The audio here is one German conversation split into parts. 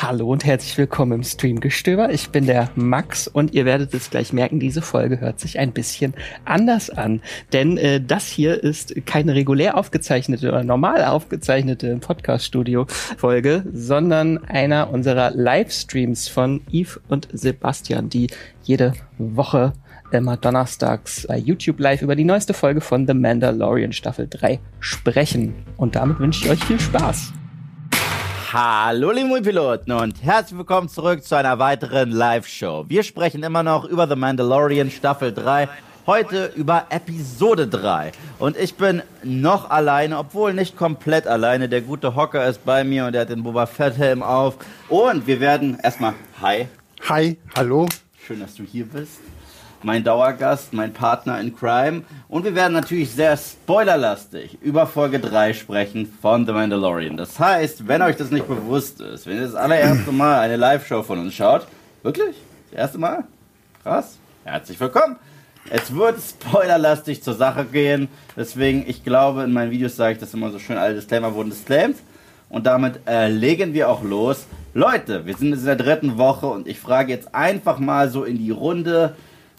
Hallo und herzlich willkommen im Streamgestöber. Ich bin der Max und ihr werdet es gleich merken, diese Folge hört sich ein bisschen anders an. Denn äh, das hier ist keine regulär aufgezeichnete oder normal aufgezeichnete Podcast-Studio-Folge, sondern einer unserer Livestreams von Yves und Sebastian, die jede Woche immer donnerstags bei YouTube live über die neueste Folge von The Mandalorian Staffel 3 sprechen. Und damit wünsche ich euch viel Spaß. Hallo liebe Piloten und herzlich willkommen zurück zu einer weiteren Live-Show. Wir sprechen immer noch über The Mandalorian Staffel 3, heute über Episode 3. Und ich bin noch alleine, obwohl nicht komplett alleine. Der gute Hocker ist bei mir und er hat den Boba Fett Helm auf. Und wir werden erstmal, hi. Hi, hallo. Schön, dass du hier bist mein Dauergast, mein Partner in Crime. Und wir werden natürlich sehr spoilerlastig über Folge 3 sprechen von The Mandalorian. Das heißt, wenn euch das nicht bewusst ist, wenn ihr das allererste Mal eine Live-Show von uns schaut, wirklich? Das erste Mal? Krass. Herzlich willkommen. Es wird spoilerlastig zur Sache gehen. Deswegen, ich glaube, in meinen Videos sage ich das immer so schön, alle Disclaimer wurden disclaimed. Und damit äh, legen wir auch los. Leute, wir sind in der dritten Woche und ich frage jetzt einfach mal so in die Runde,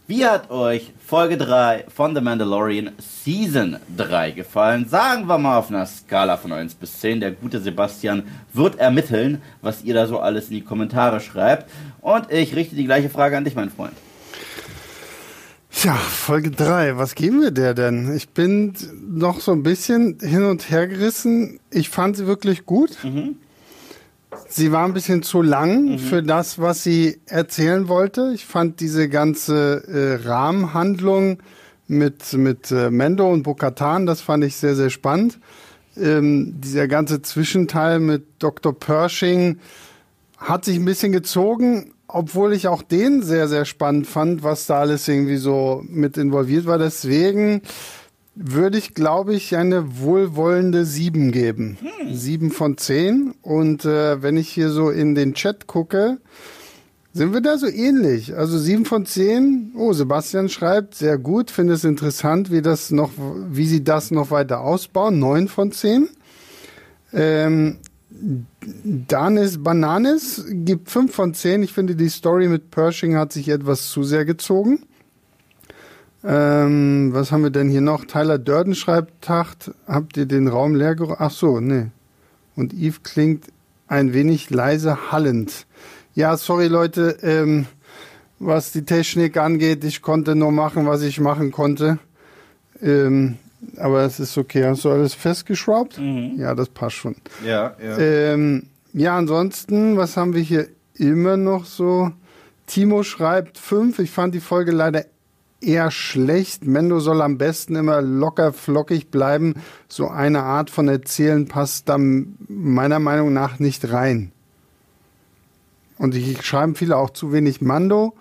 wie hat euch Folge 3 von The Mandalorian Season 3 gefallen? Sagen wir mal auf einer Skala von 1 bis 10. Der gute Sebastian wird ermitteln, was ihr da so alles in die Kommentare schreibt. Und ich richte die gleiche Frage an dich, mein Freund. Tja, Folge 3, was geben wir der denn? Ich bin noch so ein bisschen hin und her gerissen. Ich fand sie wirklich gut. Mhm. Sie war ein bisschen zu lang mhm. für das, was sie erzählen wollte. Ich fand diese ganze äh, Rahmenhandlung mit, mit äh, Mendo und Bokatan, das fand ich sehr, sehr spannend. Ähm, dieser ganze Zwischenteil mit Dr. Pershing hat sich ein bisschen gezogen, obwohl ich auch den sehr, sehr spannend fand, was da alles irgendwie so mit involviert war. Deswegen würde ich, glaube ich, eine wohlwollende 7 geben. Hm. 7 von 10. Und äh, wenn ich hier so in den Chat gucke, sind wir da so ähnlich. Also 7 von 10. Oh, Sebastian schreibt, sehr gut, finde es interessant, wie das noch, wie sie das noch weiter ausbauen. 9 von 10. Ähm, Danis Bananes gibt 5 von 10. Ich finde, die Story mit Pershing hat sich etwas zu sehr gezogen. Ähm, was haben wir denn hier noch? Tyler Durden schreibt, Tacht, habt ihr den Raum leer geräumt? Ach so, nee. Und Eve klingt ein wenig leise hallend. Ja, sorry Leute, ähm, was die Technik angeht, ich konnte nur machen, was ich machen konnte. Ähm, aber es ist okay. Hast du alles festgeschraubt? Mhm. Ja, das passt schon. Ja, ja. Ähm, ja, ansonsten, was haben wir hier immer noch so? Timo schreibt fünf. Ich fand die Folge leider eher schlecht. Mendo soll am besten immer locker flockig bleiben. So eine Art von Erzählen passt da meiner Meinung nach nicht rein. Und ich schreiben viele auch zu wenig Mando.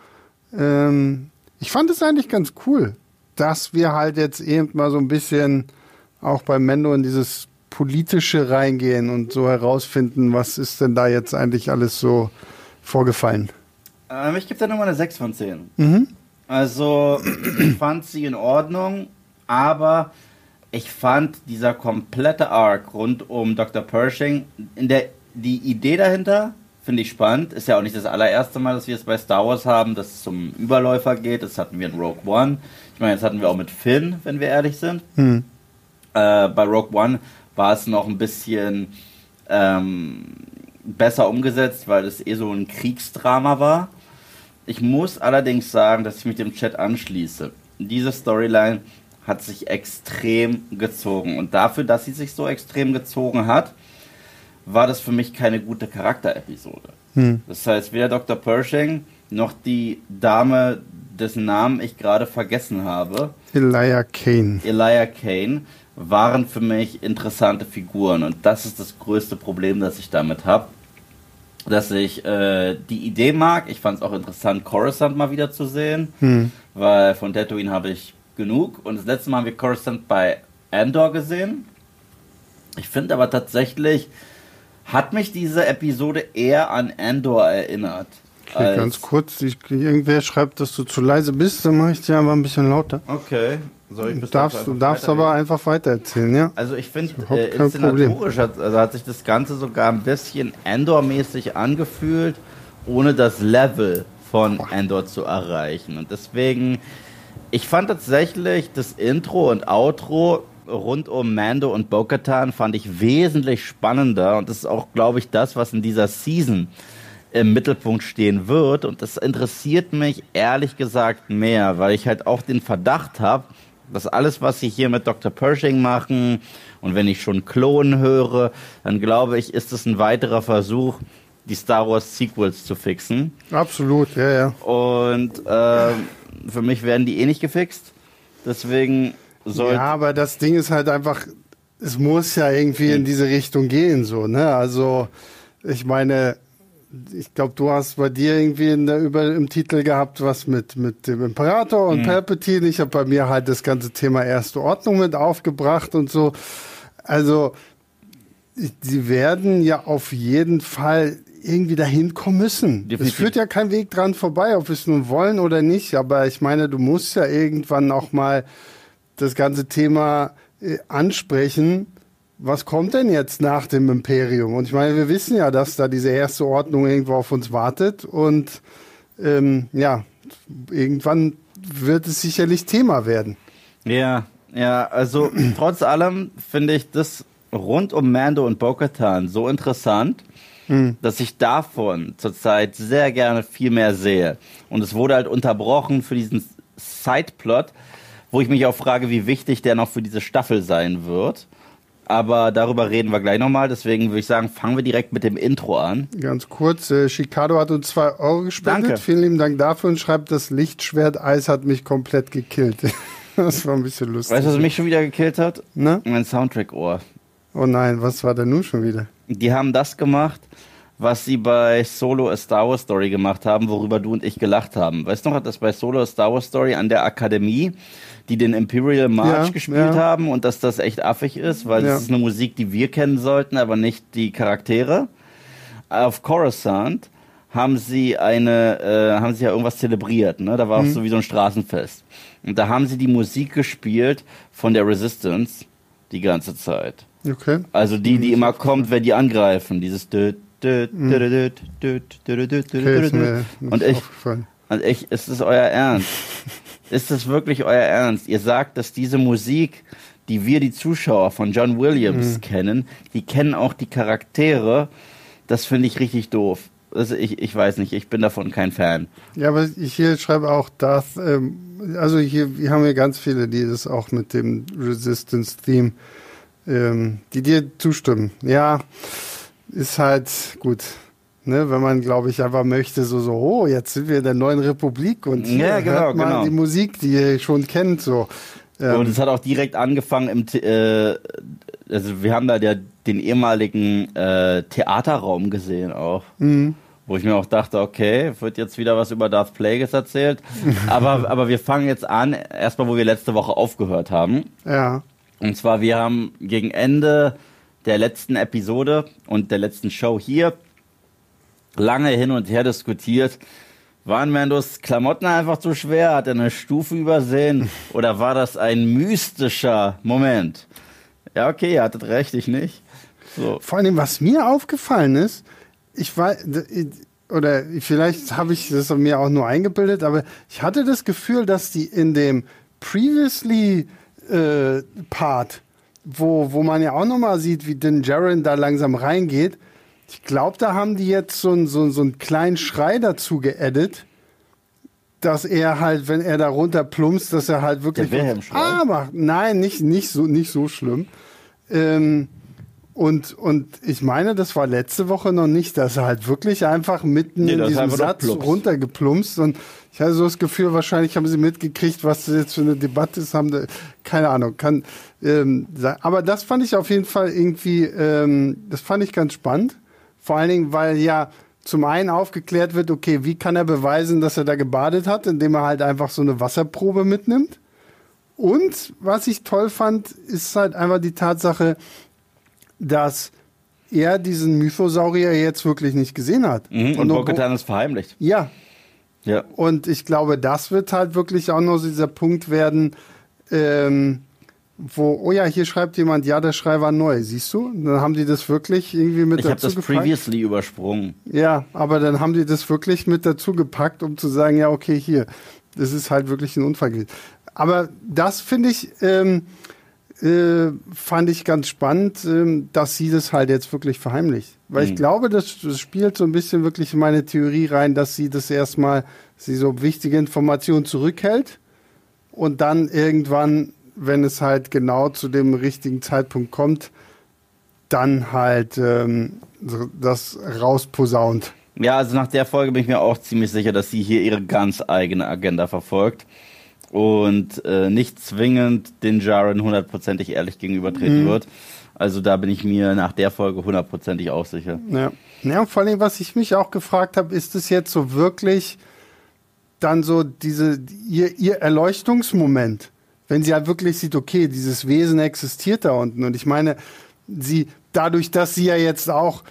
Ähm, ich fand es eigentlich ganz cool, dass wir halt jetzt eben mal so ein bisschen auch bei Mendo in dieses politische reingehen und so herausfinden, was ist denn da jetzt eigentlich alles so vorgefallen. Ähm, ich gebe da nochmal eine 6 von 10. Mhm. Also, ich fand sie in Ordnung, aber ich fand dieser komplette Arc rund um Dr. Pershing, in der, die Idee dahinter finde ich spannend. Ist ja auch nicht das allererste Mal, dass wir es bei Star Wars haben, dass es zum Überläufer geht. Das hatten wir in Rogue One. Ich meine, das hatten wir auch mit Finn, wenn wir ehrlich sind. Hm. Äh, bei Rogue One war es noch ein bisschen ähm, besser umgesetzt, weil es eh so ein Kriegsdrama war. Ich muss allerdings sagen, dass ich mich dem Chat anschließe. Diese Storyline hat sich extrem gezogen. Und dafür, dass sie sich so extrem gezogen hat, war das für mich keine gute Charakterepisode. Hm. Das heißt, weder Dr. Pershing noch die Dame, dessen Namen ich gerade vergessen habe, Elijah Kane. Elijah Kane, waren für mich interessante Figuren. Und das ist das größte Problem, das ich damit habe dass ich äh, die Idee mag. Ich fand es auch interessant, Coruscant mal wieder zu sehen, hm. weil von Tatooine habe ich genug. Und das letzte Mal haben wir Coruscant bei Andor gesehen. Ich finde aber tatsächlich, hat mich diese Episode eher an Andor erinnert. Okay, ganz kurz, ich, irgendwer schreibt, dass du zu leise bist, dann mache ich dir aber ein bisschen lauter. Okay. Soll ich darfst, du darfst aber einfach weitererzählen, ja? Also ich finde, äh, inszenatorisch hat, also hat sich das Ganze sogar ein bisschen Endor-mäßig angefühlt, ohne das Level von Endor zu erreichen. Und deswegen, ich fand tatsächlich das Intro und Outro rund um Mando und Bo-Katan fand ich wesentlich spannender und das ist auch, glaube ich, das, was in dieser Season im Mittelpunkt stehen wird und das interessiert mich ehrlich gesagt mehr, weil ich halt auch den Verdacht habe, dass alles, was sie hier mit Dr. Pershing machen und wenn ich schon Klonen höre, dann glaube ich, ist es ein weiterer Versuch, die Star Wars Sequels zu fixen. Absolut, ja, ja. Und äh, für mich werden die eh nicht gefixt. Deswegen soll. Ja, aber das Ding ist halt einfach, es muss ja irgendwie in diese Richtung gehen, so, ne? Also, ich meine, ich glaube, du hast bei dir irgendwie in der, über, im Titel gehabt, was mit, mit dem Imperator und mhm. Palpatine. Ich habe bei mir halt das ganze Thema Erste Ordnung mit aufgebracht und so. Also, sie werden ja auf jeden Fall irgendwie dahin kommen müssen. Definitiv. Es führt ja kein Weg dran vorbei, ob wir es nun wollen oder nicht. Aber ich meine, du musst ja irgendwann auch mal das ganze Thema äh, ansprechen was kommt denn jetzt nach dem Imperium? Und ich meine, wir wissen ja, dass da diese erste Ordnung irgendwo auf uns wartet und ähm, ja, irgendwann wird es sicherlich Thema werden. Ja, ja, also trotz allem finde ich das rund um Mando und Bo-Katan so interessant, hm. dass ich davon zurzeit sehr gerne viel mehr sehe. Und es wurde halt unterbrochen für diesen Sideplot, wo ich mich auch frage, wie wichtig der noch für diese Staffel sein wird. Aber darüber reden wir gleich nochmal. Deswegen würde ich sagen, fangen wir direkt mit dem Intro an. Ganz kurz, äh, Chicago hat uns zwei Euro gespendet. Danke. Vielen lieben Dank dafür und schreibt, das Lichtschwert-Eis hat mich komplett gekillt. das war ein bisschen lustig. Weißt du, was mich schon wieder gekillt hat? Na? Mein Soundtrack-Ohr. Oh nein, was war denn nun schon wieder? Die haben das gemacht, was sie bei Solo A Star Wars Story gemacht haben, worüber du und ich gelacht haben. Weißt du noch, hat das bei Solo A Star Wars Story an der Akademie die den Imperial March ja, gespielt ja. haben und dass das echt affig ist, weil das ist eine Musik, die wir kennen sollten, aber nicht die Charaktere. Auf Coruscant haben sie eine, äh, haben sie ja irgendwas zelebriert, ne? Da war mhm. auch so wie so ein Straßenfest. Und da haben sie die Musik gespielt von der Resistance die ganze Zeit. Okay. Also die, die immer kommt, wenn die angreifen, dieses ich, und ich, ist es euer Ernst? Ist das wirklich euer Ernst? Ihr sagt, dass diese Musik, die wir, die Zuschauer von John Williams mhm. kennen, die kennen auch die Charaktere. Das finde ich richtig doof. Also ich, ich weiß nicht, ich bin davon kein Fan. Ja, aber ich hier schreibe auch das, ähm, also hier wir haben ja ganz viele, die das auch mit dem Resistance-Theme, ähm, die dir zustimmen. Ja, ist halt gut. Ne, wenn man, glaube ich, einfach möchte, so, so, oh, jetzt sind wir in der neuen Republik und hier ja, genau, hört man genau. die Musik, die ihr schon kennt, so. Ähm. Und es hat auch direkt angefangen im, äh, also wir haben da der, den ehemaligen äh, Theaterraum gesehen auch. Mhm. Wo ich mir auch dachte, okay, wird jetzt wieder was über Darth Plagueis erzählt. aber, aber wir fangen jetzt an, erstmal, wo wir letzte Woche aufgehört haben. Ja. Und zwar, wir haben gegen Ende der letzten Episode und der letzten Show hier lange hin und her diskutiert. Waren Mandos Klamotten einfach zu schwer? Hat er eine Stufe übersehen? Oder war das ein mystischer Moment? Ja, okay, ihr hattet recht, ich nicht. So. Vor allem, was mir aufgefallen ist, ich war, oder vielleicht habe ich das mir auch nur eingebildet, aber ich hatte das Gefühl, dass die in dem Previously äh, Part, wo, wo man ja auch nochmal sieht, wie Din Jaren da langsam reingeht, ich glaube, da haben die jetzt so, so, so einen kleinen Schrei dazu geedit, dass er halt, wenn er da runter plumpst, dass er halt wirklich. Der ah, macht. Nein, nicht, nicht, so, nicht so schlimm. Ähm, und, und ich meine, das war letzte Woche noch nicht, dass er halt wirklich einfach mitten nee, in diesem Satz runtergeplumpst. Und ich hatte so das Gefühl, wahrscheinlich haben sie mitgekriegt, was das jetzt für eine Debatte ist, haben, keine Ahnung, kann, ähm, aber das fand ich auf jeden Fall irgendwie, ähm, das fand ich ganz spannend. Vor allen Dingen, weil ja zum einen aufgeklärt wird, okay, wie kann er beweisen, dass er da gebadet hat, indem er halt einfach so eine Wasserprobe mitnimmt. Und was ich toll fand, ist halt einfach die Tatsache, dass er diesen Mythosaurier jetzt wirklich nicht gesehen hat. Mhm, und Bo-Katan ist verheimlicht. Ja. Ja. Und ich glaube, das wird halt wirklich auch noch dieser Punkt werden, ähm, wo, oh ja, hier schreibt jemand, ja, der Schrei war neu, siehst du? Dann haben die das wirklich irgendwie mit Ich habe dazu das gepackt. previously übersprungen. Ja, aber dann haben die das wirklich mit dazu gepackt, um zu sagen, ja, okay, hier, das ist halt wirklich ein Unfall gewesen. Aber das finde ich, ähm, äh, fand ich ganz spannend, ähm, dass sie das halt jetzt wirklich verheimlicht. Weil ich glaube, das, das spielt so ein bisschen wirklich in meine Theorie rein, dass sie das erstmal, sie so wichtige Informationen zurückhält und dann irgendwann, wenn es halt genau zu dem richtigen Zeitpunkt kommt, dann halt ähm, das rausposaunt. Ja, also nach der Folge bin ich mir auch ziemlich sicher, dass sie hier ihre ganz eigene Agenda verfolgt und äh, nicht zwingend den Jaren hundertprozentig ehrlich gegenübertreten wird. Also da bin ich mir nach der Folge hundertprozentig auch sicher. Ja. ja, und vor allem, was ich mich auch gefragt habe, ist es jetzt so wirklich dann so diese, ihr, ihr Erleuchtungsmoment, wenn sie halt wirklich sieht, okay, dieses Wesen existiert da unten. Und ich meine, sie, dadurch, dass sie ja jetzt auch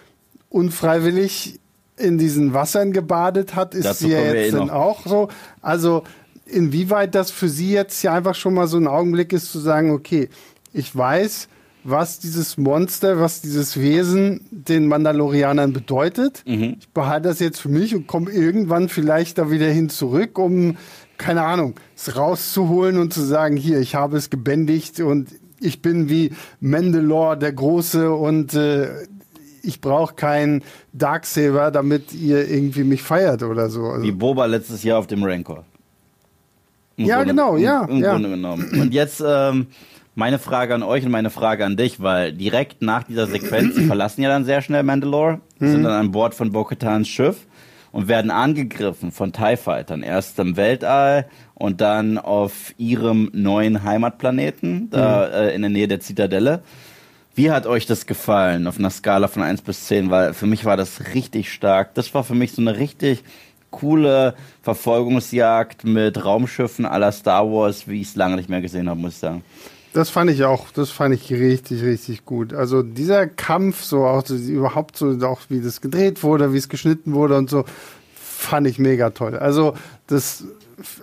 unfreiwillig in diesen Wassern gebadet hat, ist Dazu sie ja jetzt eh dann auch so. Also, inwieweit das für sie jetzt ja einfach schon mal so ein Augenblick ist, zu sagen, okay, ich weiß, was dieses Monster, was dieses Wesen den Mandalorianern bedeutet. Mhm. Ich behalte das jetzt für mich und komme irgendwann vielleicht da wieder hin zurück, um, keine Ahnung, es rauszuholen und zu sagen, hier, ich habe es gebändigt und ich bin wie Mandalore der Große und äh, ich brauche keinen Darksaber, damit ihr irgendwie mich feiert oder so. Also, Wie Boba letztes Jahr auf dem Rancor. Im Ja, genau, im, ja, Im ja. Grunde genommen. Und jetzt ähm, meine Frage an euch und meine Frage an dich, weil direkt nach dieser Sequenz, sie verlassen ja dann sehr schnell Mandalore, Mhm. sind dann an Bord von Bo-Katans Schiff und werden angegriffen von TIE Fightern. Erst im Weltall und dann auf ihrem neuen Heimatplaneten, da Mhm. äh, in der Nähe der Zitadelle. Wie hat euch das gefallen auf einer Skala von 1 bis 10? Weil für mich war das richtig stark. Das war für mich so eine richtig coole Verfolgungsjagd mit Raumschiffen la Star Wars, wie ich es lange nicht mehr gesehen habe, muss ich sagen. Das fand ich auch, das fand ich richtig, richtig gut. Also dieser Kampf, so auch so, überhaupt so, auch wie das gedreht wurde, wie es geschnitten wurde und so, fand ich mega toll. Also das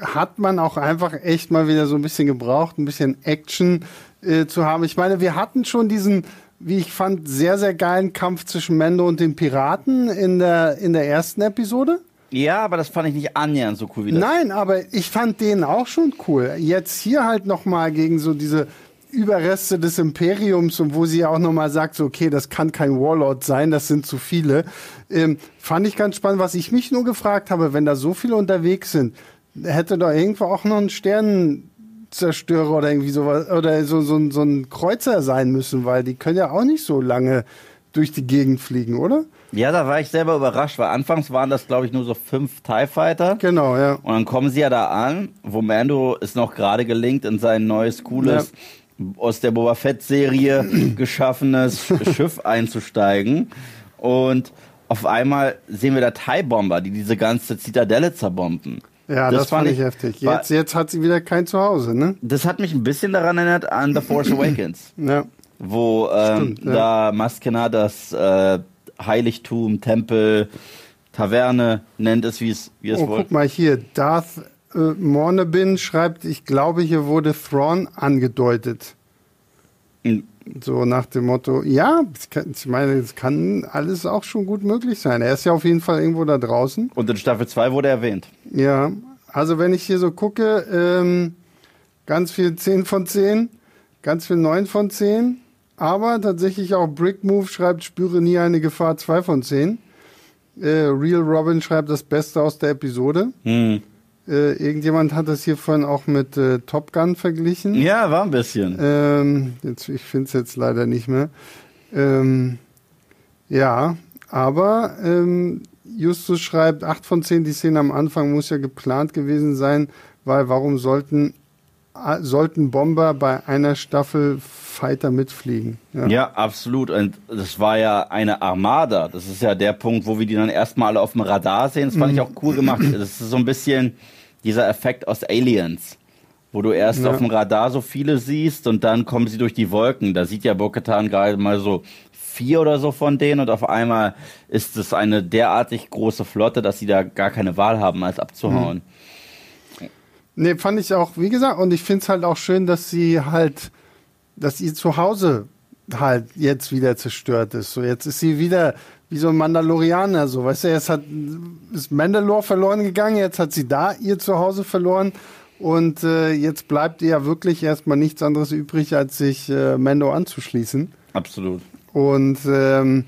hat man auch einfach echt mal wieder so ein bisschen gebraucht, ein bisschen Action äh, zu haben. Ich meine, wir hatten schon diesen, wie ich fand, sehr, sehr geilen Kampf zwischen Mendo und den Piraten in der, in der ersten Episode. Ja, aber das fand ich nicht annähernd so cool wie das. Nein, aber ich fand den auch schon cool. Jetzt hier halt nochmal gegen so diese Überreste des Imperiums und wo sie auch nochmal sagt, so, okay, das kann kein Warlord sein, das sind zu viele. Ähm, fand ich ganz spannend. Was ich mich nur gefragt habe, wenn da so viele unterwegs sind, hätte da irgendwo auch noch ein Sternenzerstörer oder irgendwie sowas oder so, so, ein- so ein Kreuzer sein müssen, weil die können ja auch nicht so lange durch die Gegend fliegen, oder? Ja, da war ich selber überrascht, weil anfangs waren das, glaube ich, nur so fünf TIE Fighter. Genau, ja. Und dann kommen sie ja da an, wo Mando es noch gerade gelingt, in sein neues, cooles, aus der Boba Fett-Serie geschaffenes Schiff einzusteigen. Und auf einmal sehen wir da TIE-Bomber, die diese ganze Zitadelle zerbomben. Ja, das, fand ich heftig. war- Jetzt, jetzt hat sie wieder kein Zuhause, ne? Das hat mich ein bisschen daran erinnert an The Force Awakens, Ja. wo ähm, Stimmt, ja. da Maskena das äh, Heiligtum, Tempel, Taverne nennt es, wie es, wie es Oh, wohl. guck mal hier. Darth äh, Mornebin schreibt, ich glaube, hier wurde Thrawn angedeutet. Hm. So nach dem Motto, ja, kann, ich meine, es kann alles auch schon gut möglich sein. Er ist ja auf jeden Fall irgendwo da draußen. Und in Staffel 2 wurde erwähnt. Ja, also wenn ich hier so gucke, ähm, ganz viel 10 von 10, ganz viel 9 von 10, aber tatsächlich auch Brick Move schreibt, spüre nie eine Gefahr 2 von 10. Äh, Real Robin schreibt das Beste aus der Episode. Hm. Äh, irgendjemand hat das hier vorhin auch mit äh, Top Gun verglichen. Ja, war ein bisschen. Ähm, jetzt, ich finde es jetzt leider nicht mehr. Ähm, ja, aber ähm, Justus schreibt, 8 von 10, die Szene am Anfang muss ja geplant gewesen sein, weil warum sollten, sollten Bomber bei einer Staffel Fighter mitfliegen? Ja. Ja, absolut. Und das war ja eine Armada. Das ist ja der Punkt, wo wir die dann erstmal alle auf dem Radar sehen. Das fand ich auch cool gemacht. Das ist so ein bisschen dieser Effekt aus Aliens, wo du erst Ja. auf dem Radar so viele siehst und dann kommen sie durch die Wolken. Da sieht ja Bo-Katan gerade mal so vier oder so von denen und auf einmal ist es eine derartig große Flotte, dass sie da gar keine Wahl haben, als abzuhauen. Nee, fand ich auch, wie gesagt, und ich finde es halt auch schön, dass sie halt, dass ihr Zuhause halt jetzt wieder zerstört ist. So, jetzt ist sie wieder wie so ein Mandalorianer, so, weißt du, jetzt hat, ist Mandalore verloren gegangen, jetzt hat sie da ihr Zuhause verloren und äh, jetzt bleibt ihr ja wirklich erstmal nichts anderes übrig, als sich äh, Mando anzuschließen. Absolut. Und ähm,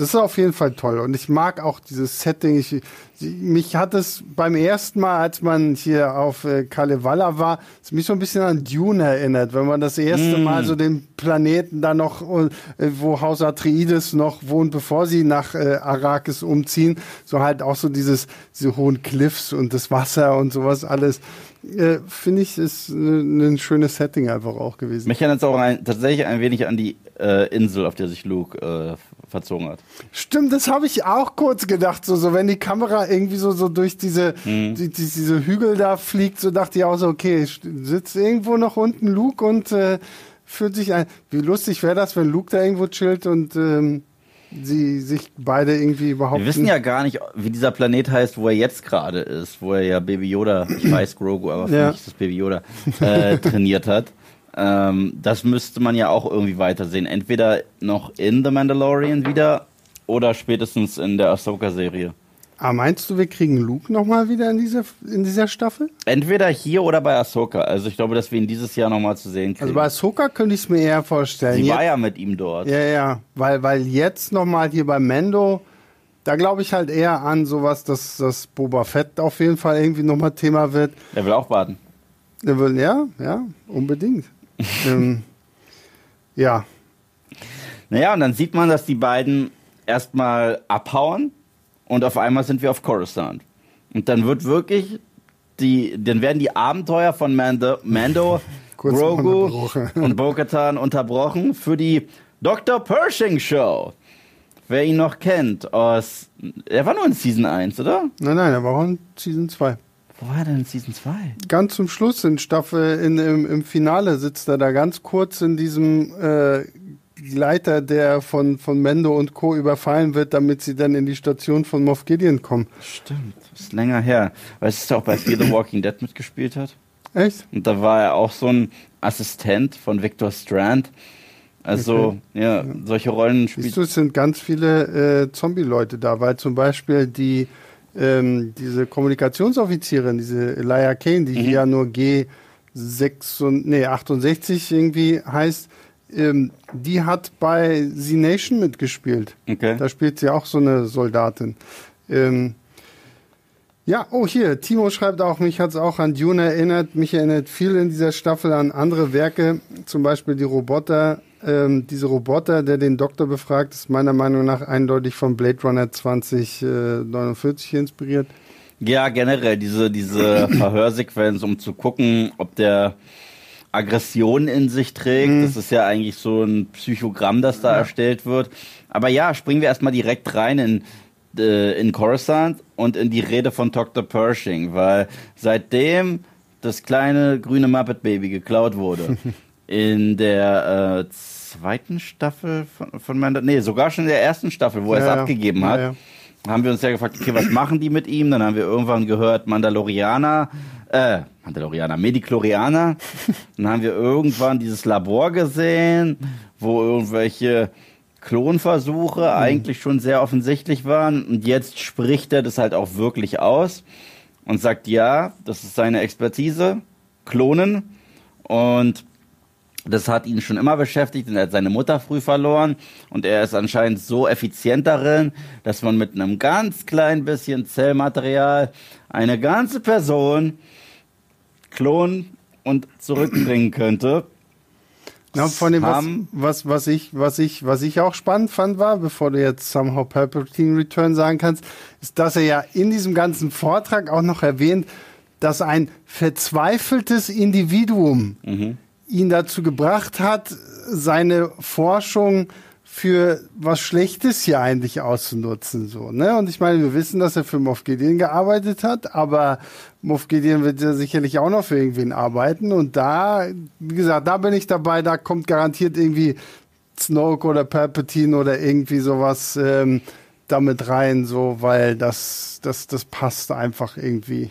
das ist auf jeden Fall toll. Und ich mag auch dieses Setting. Ich, mich hat es beim ersten Mal, als man hier auf äh, Kalevala war, mich so ein bisschen an Dune erinnert, wenn man das erste mm. Mal so den Planeten da noch, äh, wo Haus Atreides noch wohnt, bevor sie nach äh, Arrakis umziehen, so halt auch so dieses, diese hohen Cliffs und das Wasser und sowas alles. Äh, Finde ich, ist ein schönes Setting einfach auch gewesen. Mich erinnert es auch ein, tatsächlich ein wenig an die Insel, auf der sich Luke verzogen hat. Stimmt, das habe ich auch kurz gedacht. So, so wenn die Kamera irgendwie so, so durch diese, mhm. die, die, diese Hügel da fliegt, so dachte ich auch so, okay, sitzt irgendwo noch unten Luke und äh, fühlt sich ein. Wie lustig wäre das, wenn Luke da irgendwo chillt und ähm, sie sich beide irgendwie überhaupt. Wir wissen ja gar nicht, wie dieser Planet heißt, wo er jetzt gerade ist, wo er ja Baby Yoda, ich weiß Grogu, aber für ja. mich ist das Baby Yoda, äh, trainiert hat. Ähm, das müsste man ja auch irgendwie weitersehen. Entweder noch in The Mandalorian wieder oder spätestens in der Ahsoka-Serie. Ah, meinst du, wir kriegen Luke nochmal wieder in dieser, in dieser Staffel? Entweder hier oder bei Ahsoka. Also ich glaube, dass wir ihn dieses Jahr nochmal zu sehen kriegen. Also bei Ahsoka könnte ich es mir eher vorstellen. Sie jetzt, war ja mit ihm dort. Ja, ja. Weil, weil jetzt nochmal hier bei Mando, da glaube ich halt eher an sowas, dass das Boba Fett auf jeden Fall irgendwie nochmal Thema wird. Er will auch warten. Er will, ja, ja, unbedingt ähm, ja. Naja, und dann sieht man, dass die beiden erstmal abhauen und auf einmal sind wir auf Coruscant. Und dann wird wirklich die, dann werden die Abenteuer von Mando, Mando Grogu und Bo-Katan unterbrochen für die Dr. Pershing Show. Wer ihn noch kennt aus, er war nur in Season 1, oder? Nein, nein, er war auch in Season 2. Wo war er denn in Season 2? Ganz zum Schluss in Staffel, in, im, im Finale sitzt er da ganz kurz in diesem äh, Leiter, der von, von Mendo und Co. überfallen wird, damit sie dann in die Station von Moff Gideon kommen. Stimmt, das ist länger her. Weißt du, dass er auch bei Fear the Walking Dead mitgespielt hat? Echt? Und da war er auch so ein Assistent von Victor Strand. Also, okay. ja, solche Rollen spielt. Siehst du, es sind ganz viele äh, Zombie-Leute da, weil zum Beispiel die ähm, diese Kommunikationsoffizierin, diese Elia Kane, die mhm. hier ja nur G6 und, nee, 68 irgendwie heißt, ähm, die hat bei Z Nation mitgespielt. Okay. Da spielt sie auch so eine Soldatin. Ähm, ja, oh hier, Timo schreibt auch, mich hat es auch an Dune erinnert. Mich erinnert viel in dieser Staffel an andere Werke, zum Beispiel die Roboter ähm, diese Roboter, der den Doktor befragt, ist meiner Meinung nach eindeutig von Blade Runner 2049 inspiriert. Ja, generell diese, diese Verhörsequenz, um zu gucken, ob der Aggression in sich trägt. Mhm. Das ist ja eigentlich so ein Psychogramm, das da ja. erstellt wird. Aber ja, springen wir erstmal direkt rein in, äh, in Coruscant und in die Rede von Dr. Pershing, weil seitdem das kleine grüne Muppet Baby geklaut wurde, in der äh, zweiten Staffel von, von Mandalorian, nee, sogar schon in der ersten Staffel, wo ja, er es abgegeben hat, ja, haben wir uns ja gefragt, okay, was machen die mit ihm? Dann haben wir irgendwann gehört, Mandalorianer, äh, Mandalorianer, Mediklorianer. Dann haben wir irgendwann dieses Labor gesehen, wo irgendwelche Klonversuche mhm. eigentlich schon sehr offensichtlich waren. Und jetzt spricht er das halt auch wirklich aus und sagt, ja, das ist seine Expertise, Klonen. Und das hat ihn schon immer beschäftigt und er hat seine Mutter früh verloren. Und er ist anscheinend so effizient darin, dass man mit einem ganz kleinen bisschen Zellmaterial eine ganze Person klonen und zurückbringen könnte. Ja, von dem, was, was, was, ich, was, ich, was ich auch spannend fand, war, bevor du jetzt somehow Palpatine Return sagen kannst, ist, dass er ja in diesem ganzen Vortrag auch noch erwähnt, dass ein verzweifeltes Individuum mhm ihn dazu gebracht hat, seine Forschung für was Schlechtes hier eigentlich auszunutzen, so, ne? Und ich meine, wir wissen, dass er für Moff Gideon gearbeitet hat, aber Moff Gideon wird ja sicherlich auch noch für irgendwen arbeiten und da, wie gesagt, da bin ich dabei, da kommt garantiert irgendwie Snoke oder Palpatine oder irgendwie sowas ähm, damit rein, so, weil das, das, das passt einfach irgendwie.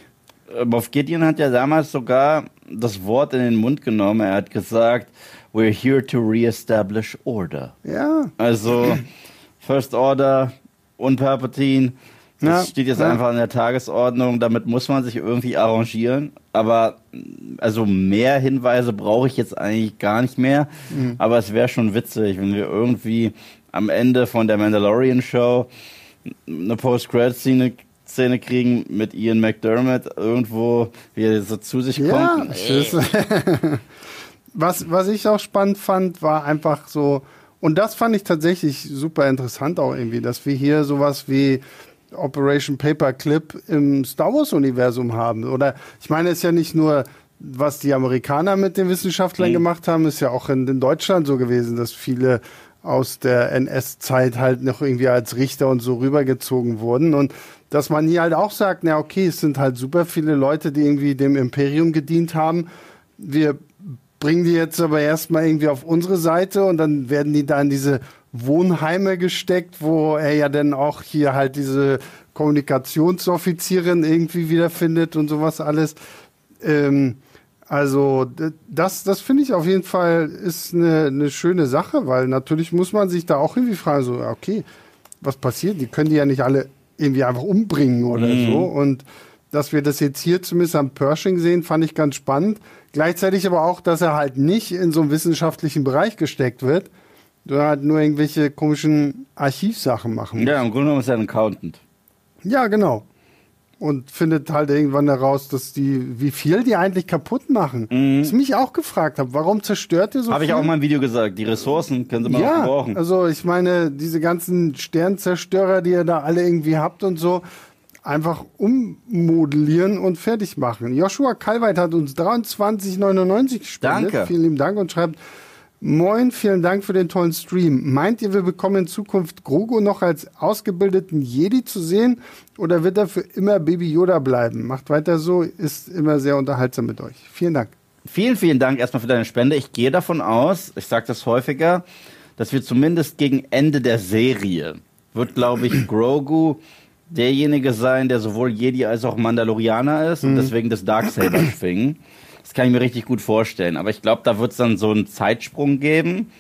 Äh, Moff Gideon hat ja damals sogar das Wort in den Mund genommen. Er hat gesagt, we're here to reestablish order. Ja. Also First Order und Palpatine, das Ja, steht jetzt ja. einfach an der Tagesordnung. Damit muss man sich irgendwie arrangieren. Aber also mehr Hinweise brauche ich jetzt eigentlich gar nicht mehr. Mhm. Aber es wäre schon witzig, wenn wir irgendwie am Ende von der Mandalorian Show eine Post-Credit-Szene Szene kriegen mit Ian McDermott irgendwo, wie er so zu sich Ja, kommt. was, was ich auch spannend fand, war einfach so, und das fand ich tatsächlich super interessant auch irgendwie, dass wir hier sowas wie Operation Paperclip im Star Wars-Universum haben. Oder ich meine, es ist ja nicht nur, was die Amerikaner mit den Wissenschaftlern gemacht haben, ist ja auch in, in Deutschland so gewesen, dass viele aus der NS-Zeit halt noch irgendwie als Richter und so rübergezogen wurden. Und dass man hier halt auch sagt, na okay, es sind halt super viele Leute, die irgendwie dem Imperium gedient haben. Wir bringen die jetzt aber erstmal irgendwie auf unsere Seite und dann werden die da in diese Wohnheime gesteckt, wo er ja dann auch hier halt diese Kommunikationsoffizierin irgendwie wiederfindet und sowas alles. Ähm, also das, das finde ich auf jeden Fall ist eine, eine schöne Sache, weil natürlich muss man sich da auch irgendwie fragen, so, okay, was passiert? Die können die ja nicht alle irgendwie einfach umbringen oder so. Und dass wir das jetzt hier zumindest am Pershing sehen, fand ich ganz spannend. Gleichzeitig aber auch, dass er halt nicht in so einen wissenschaftlichen Bereich gesteckt wird, sondern halt nur irgendwelche komischen Archivsachen machen. Ja, im Grunde genommen ist er ein Accountant. Ja, genau. Und findet halt irgendwann heraus, dass die, wie viel die eigentlich kaputt machen. Was ich mich auch gefragt habe, warum zerstört ihr so Habe viel? ich auch mal im Video gesagt, die Ressourcen können sie mal ja, gebrauchen. also ich meine, diese ganzen Sternzerstörer, die ihr da alle irgendwie habt und so, einfach ummodellieren und fertig machen. Joshua Kalweit hat uns 23,99 gespendet. Danke. Vielen lieben Dank und schreibt, Moin, vielen Dank für den tollen Stream. Meint ihr, wir bekommen in Zukunft Grogu noch als ausgebildeten Jedi zu sehen oder wird er für immer Baby Yoda bleiben? Macht weiter so, ist immer sehr unterhaltsam mit euch. Vielen Dank. Vielen, vielen Dank erstmal für deine Spende. Ich gehe davon aus, ich sage das häufiger, dass wir zumindest gegen Ende der Serie wird, glaube ich, Grogu derjenige sein, der sowohl Jedi als auch Mandalorianer ist und deswegen das Darksaber schwingen. Das kann ich mir richtig gut vorstellen. Aber ich glaube, da wird es dann so einen Zeitsprung geben.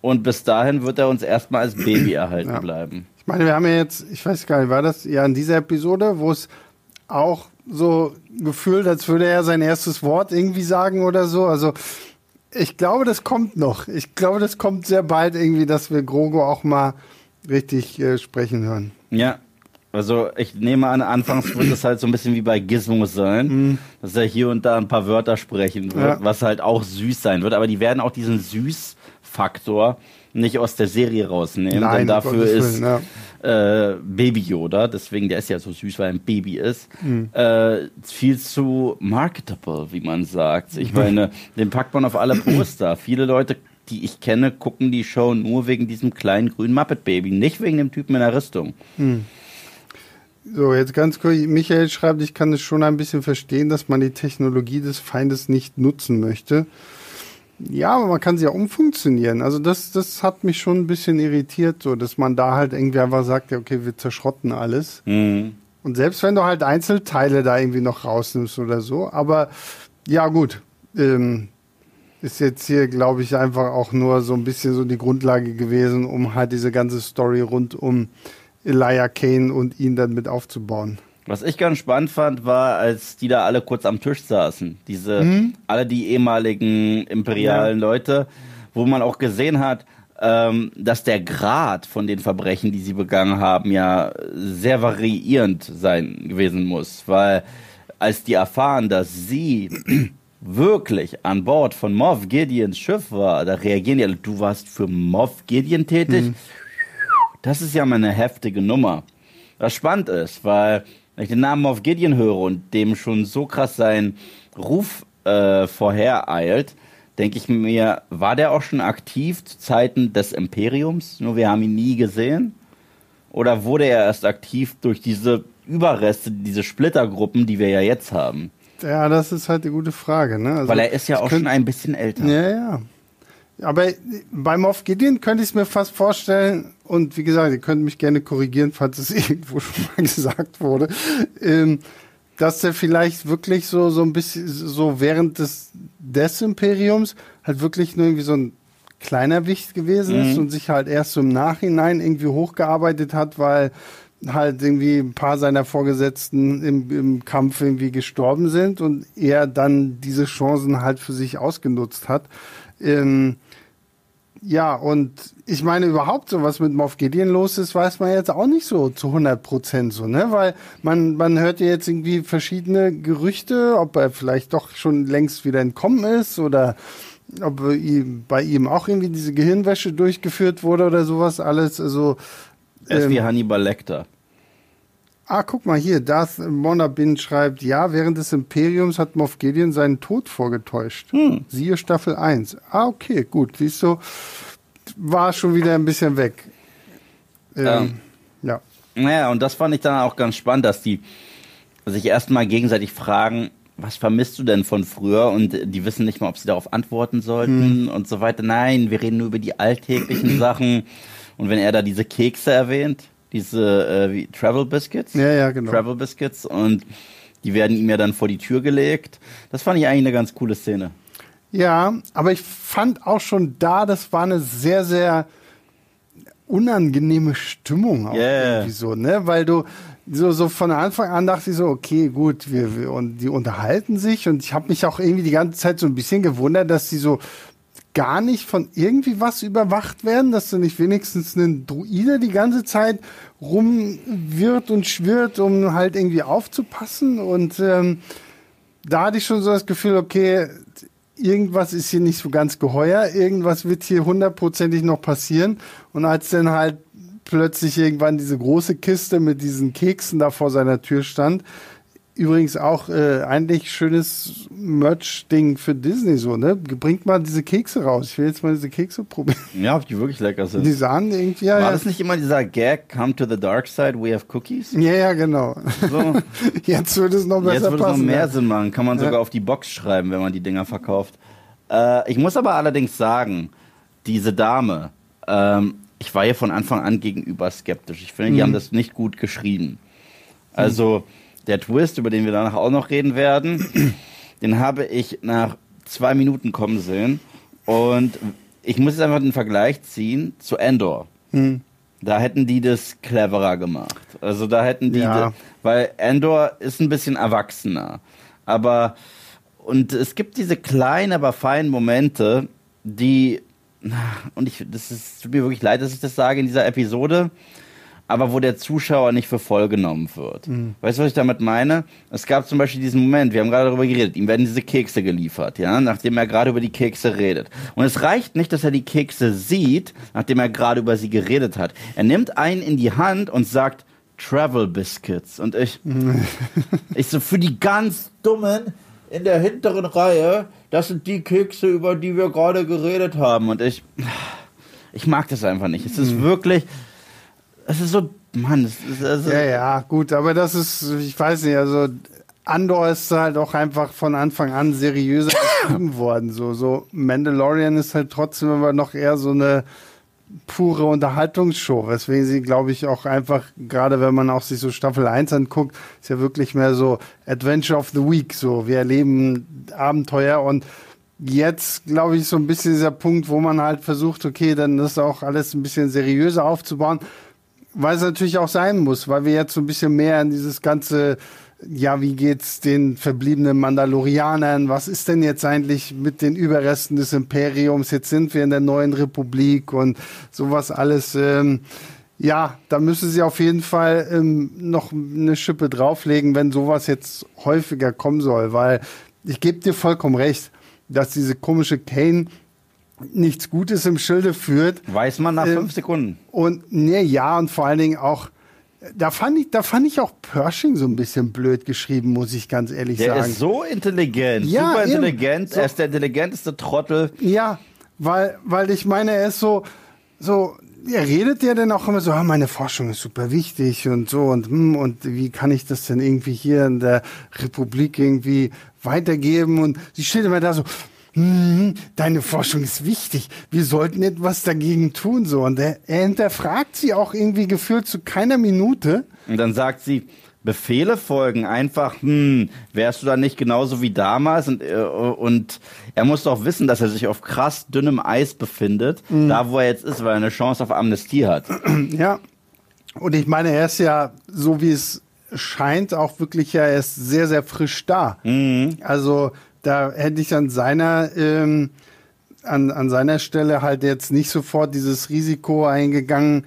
Und bis dahin wird er uns erstmal als Baby erhalten bleiben. Ich meine, wir haben ja jetzt, ich weiß gar nicht, war das ja in dieser Episode, wo es auch so gefühlt, als würde er sein erstes Wort irgendwie sagen oder so. Also ich glaube, das kommt noch. Ich glaube, das kommt sehr bald irgendwie, dass wir Grogo auch mal richtig äh, sprechen hören. Ja. Also ich nehme an, anfangs wird es halt so ein bisschen wie bei Gizmos sein, dass er hier und da ein paar Wörter sprechen wird, Ja. was halt auch süß sein wird. Aber die werden auch diesen Süß-Faktor nicht aus der Serie rausnehmen, Nein, denn dafür ist Willen, äh, Baby Yoda, deswegen der ist ja so süß, weil er ein Baby ist, Mhm. äh, viel zu marketable, wie man sagt. Ich meine, den packt man auf alle Poster. Viele Leute, die ich kenne, gucken die Show nur wegen diesem kleinen grünen Muppet Baby, nicht wegen dem Typen in der Rüstung. So, jetzt ganz kurz. Michael schreibt, ich kann es schon ein bisschen verstehen, dass man die Technologie des Feindes nicht nutzen möchte. Ja, aber man kann sie ja umfunktionieren. Also das, das hat mich schon ein bisschen irritiert, so dass man da halt irgendwie einfach sagt, ja, okay, wir zerschrotten alles. Mhm. Und selbst wenn du halt Einzelteile da irgendwie noch rausnimmst oder so, aber ja gut, ähm, ist jetzt hier, glaube ich, einfach auch nur so ein bisschen so die Grundlage gewesen, um halt diese ganze Story rund um Elijah Kane und ihn dann mit aufzubauen. Was ich ganz spannend fand, war, als die da alle kurz am Tisch saßen. Diese, alle die ehemaligen imperialen Leute, wo man auch gesehen hat, ähm, dass der Grad von den Verbrechen, die sie begangen haben, ja sehr variierend sein gewesen muss. Weil als die erfahren, dass sie wirklich an Bord von Moff Gideons Schiff war, da reagieren die alle, du warst für Moff Gideon tätig? Das ist ja mal eine heftige Nummer. Was spannend ist, weil wenn ich den Namen Moff Gideon höre und dem schon so krass sein Ruf äh, vorhereilt, denke ich mir, war der auch schon aktiv zu Zeiten des Imperiums? Nur wir haben ihn nie gesehen? Oder wurde er erst aktiv durch diese Überreste, diese Splittergruppen, die wir ja jetzt haben? Ja, das ist halt die gute Frage. Ne? Also, Weil er ist ja auch schon ein bisschen älter. Ja, ja. Aber bei Moff Gideon könnte ich es mir fast vorstellen, und wie gesagt, ihr könnt mich gerne korrigieren, falls es irgendwo schon mal gesagt wurde, ähm, dass er vielleicht wirklich so, so ein bisschen, so während des, des Imperiums halt wirklich nur irgendwie so ein kleiner Wicht gewesen ist Mhm. und sich halt erst so im Nachhinein irgendwie hochgearbeitet hat, weil halt irgendwie ein paar seiner Vorgesetzten im, im Kampf irgendwie gestorben sind und er dann diese Chancen halt für sich ausgenutzt hat. Ähm, ja, und ich meine überhaupt so, was mit Moff Gideon los ist, weiß man jetzt auch nicht so zu 100 Prozent so, ne? Weil man, man hört ja jetzt irgendwie verschiedene Gerüchte, ob er vielleicht doch schon längst wieder entkommen ist oder ob ihm, bei ihm auch irgendwie diese Gehirnwäsche durchgeführt wurde oder sowas alles. Also, Er ist ähm, wie Hannibal Lecter. Ah, guck mal hier, Darth Monabin schreibt, ja, während des Imperiums hat Moff Gideon seinen Tod vorgetäuscht. Siehe Staffel 1. Ah, okay, gut, siehst du, war schon wieder ein bisschen weg. Ähm, ja. Naja, und das fand ich dann auch ganz spannend, dass die sich erstmal gegenseitig fragen, was vermisst du denn von früher? Und die wissen nicht mal, ob sie darauf antworten sollten und so weiter. Nein, wir reden nur über die alltäglichen Sachen. Und wenn er da diese Kekse erwähnt, diese äh, wie Travel Biscuits, Ja, ja, genau. Travel Biscuits, und die werden ihm ja dann vor die Tür gelegt. Das fand ich eigentlich eine ganz coole Szene. Ja, aber ich fand auch schon da, das war eine sehr, sehr unangenehme Stimmung auch Yeah. irgendwie so, ne? Weil du so, so von Anfang an dachte ich so, okay, gut, wir, wir und die unterhalten sich und ich habe mich auch irgendwie die ganze Zeit so ein bisschen gewundert, dass die so gar nicht von irgendwie was überwacht werden, dass du nicht wenigstens einen Druide die ganze Zeit rumwirrt und schwirrt, um halt irgendwie aufzupassen und ähm, da hatte ich schon so das Gefühl, okay, irgendwas ist hier nicht so ganz geheuer, irgendwas wird hier hundertprozentig noch passieren. Und als dann halt plötzlich irgendwann diese große Kiste mit diesen Keksen da vor seiner Tür stand, übrigens auch äh, eigentlich schönes Merch-Ding für Disney so, ne? Bringt mal diese Kekse raus. Ich will jetzt mal diese Kekse probieren. Ja, ob die wirklich lecker sind. Die sahen irgendwie, ja, War ja, das nicht immer dieser Gag, come to the dark side, we have cookies? ja, ja, genau. So. Jetzt würde es noch besser Jetzt würde es noch mehr ja. Sinn machen. Kann man Ja. sogar auf die Box schreiben, wenn man die Dinger verkauft. Äh, ich muss aber allerdings sagen, diese Dame, ähm, ich war ihr von Anfang an gegenüber skeptisch. Ich finde, die Mhm. haben das nicht gut geschrieben. Also, der Twist, über den wir danach auch noch reden werden, den habe ich nach zwei Minuten kommen sehen. Und ich muss jetzt einfach den Vergleich ziehen zu Endor. Hm. Da hätten die das cleverer gemacht. Also da hätten die, Ja. weil Endor ist ein bisschen erwachsener. Aber, und es gibt diese kleinen, aber feinen Momente, die, und ich, das ist, tut mir wirklich leid, dass ich das sage in dieser Episode, aber wo der Zuschauer nicht für voll genommen wird. Weißt du, was ich damit meine? Es gab zum Beispiel diesen Moment, wir haben gerade darüber geredet, ihm werden diese Kekse geliefert, ja, nachdem er gerade über die Kekse redet. Und es reicht nicht, dass er die Kekse sieht, nachdem er gerade über sie geredet hat. Er nimmt einen in die Hand und sagt, Travel Biscuits. Und ich, ich so, für die ganz Dummen in der hinteren Reihe, das sind die Kekse, über die wir gerade geredet haben. Und ich, ich mag das einfach nicht. Es ist wirklich, es ist so, Mann, es ist, ist Ja, ja, gut, aber das ist, ich weiß nicht, also Andor ist halt auch einfach von Anfang an seriöser geschrieben worden. So, so Mandalorian ist halt trotzdem aber noch eher so eine pure Unterhaltungsshow, weswegen sie, glaube ich, auch einfach, gerade wenn man auch sich so Staffel 1 anguckt, ist ja wirklich mehr so Adventure of the Week, so wir erleben Abenteuer und jetzt, glaube ich, so ein bisschen dieser Punkt, wo man halt versucht, okay, dann ist auch alles ein bisschen seriöser aufzubauen, weil es natürlich auch sein muss, weil wir jetzt so ein bisschen mehr in dieses ganze, ja, wie geht's den verbliebenen Mandalorianern? Was ist denn jetzt eigentlich mit den Überresten des Imperiums? Jetzt sind wir in der neuen Republik und sowas alles. Ähm, ja, da müssen sie auf jeden Fall ähm, noch eine Schippe drauflegen, wenn sowas jetzt häufiger kommen soll, weil ich gebe dir vollkommen recht, dass diese komische Kane nichts Gutes im Schilde führt. weiß man nach Ähm, fünf Sekunden. Und ne, ja, und vor allen Dingen auch, da fand ich, da fand ich auch Pershing so ein bisschen blöd geschrieben, muss ich ganz ehrlich Der sagen. ist so intelligent, Ja, super intelligent. So. Er ist der intelligenteste Trottel. Ja, weil, weil ich meine, er ist so, so, er redet ja dann auch immer so, ah, meine Forschung ist super wichtig und so und hm, und wie kann ich das denn irgendwie hier in der Republik irgendwie weitergeben und sie steht immer da so, hm, deine Forschung ist wichtig, wir sollten etwas dagegen tun so und er, er hinterfragt sie auch irgendwie gefühlt zu keiner Minute. Und dann sagt sie, Befehle folgen, einfach, hm, wärst du da nicht genauso wie damals? Und, äh, und er muss doch wissen, dass er sich auf krass dünnem Eis befindet, mhm. da wo er jetzt ist, weil er eine Chance auf Amnestie hat. Ja. Und ich meine, er ist ja, so wie es scheint, auch wirklich ja, er ist sehr, sehr frisch da. Mhm. Also da hätte ich an seiner ähm, an, an seiner Stelle halt jetzt nicht sofort dieses Risiko eingegangen,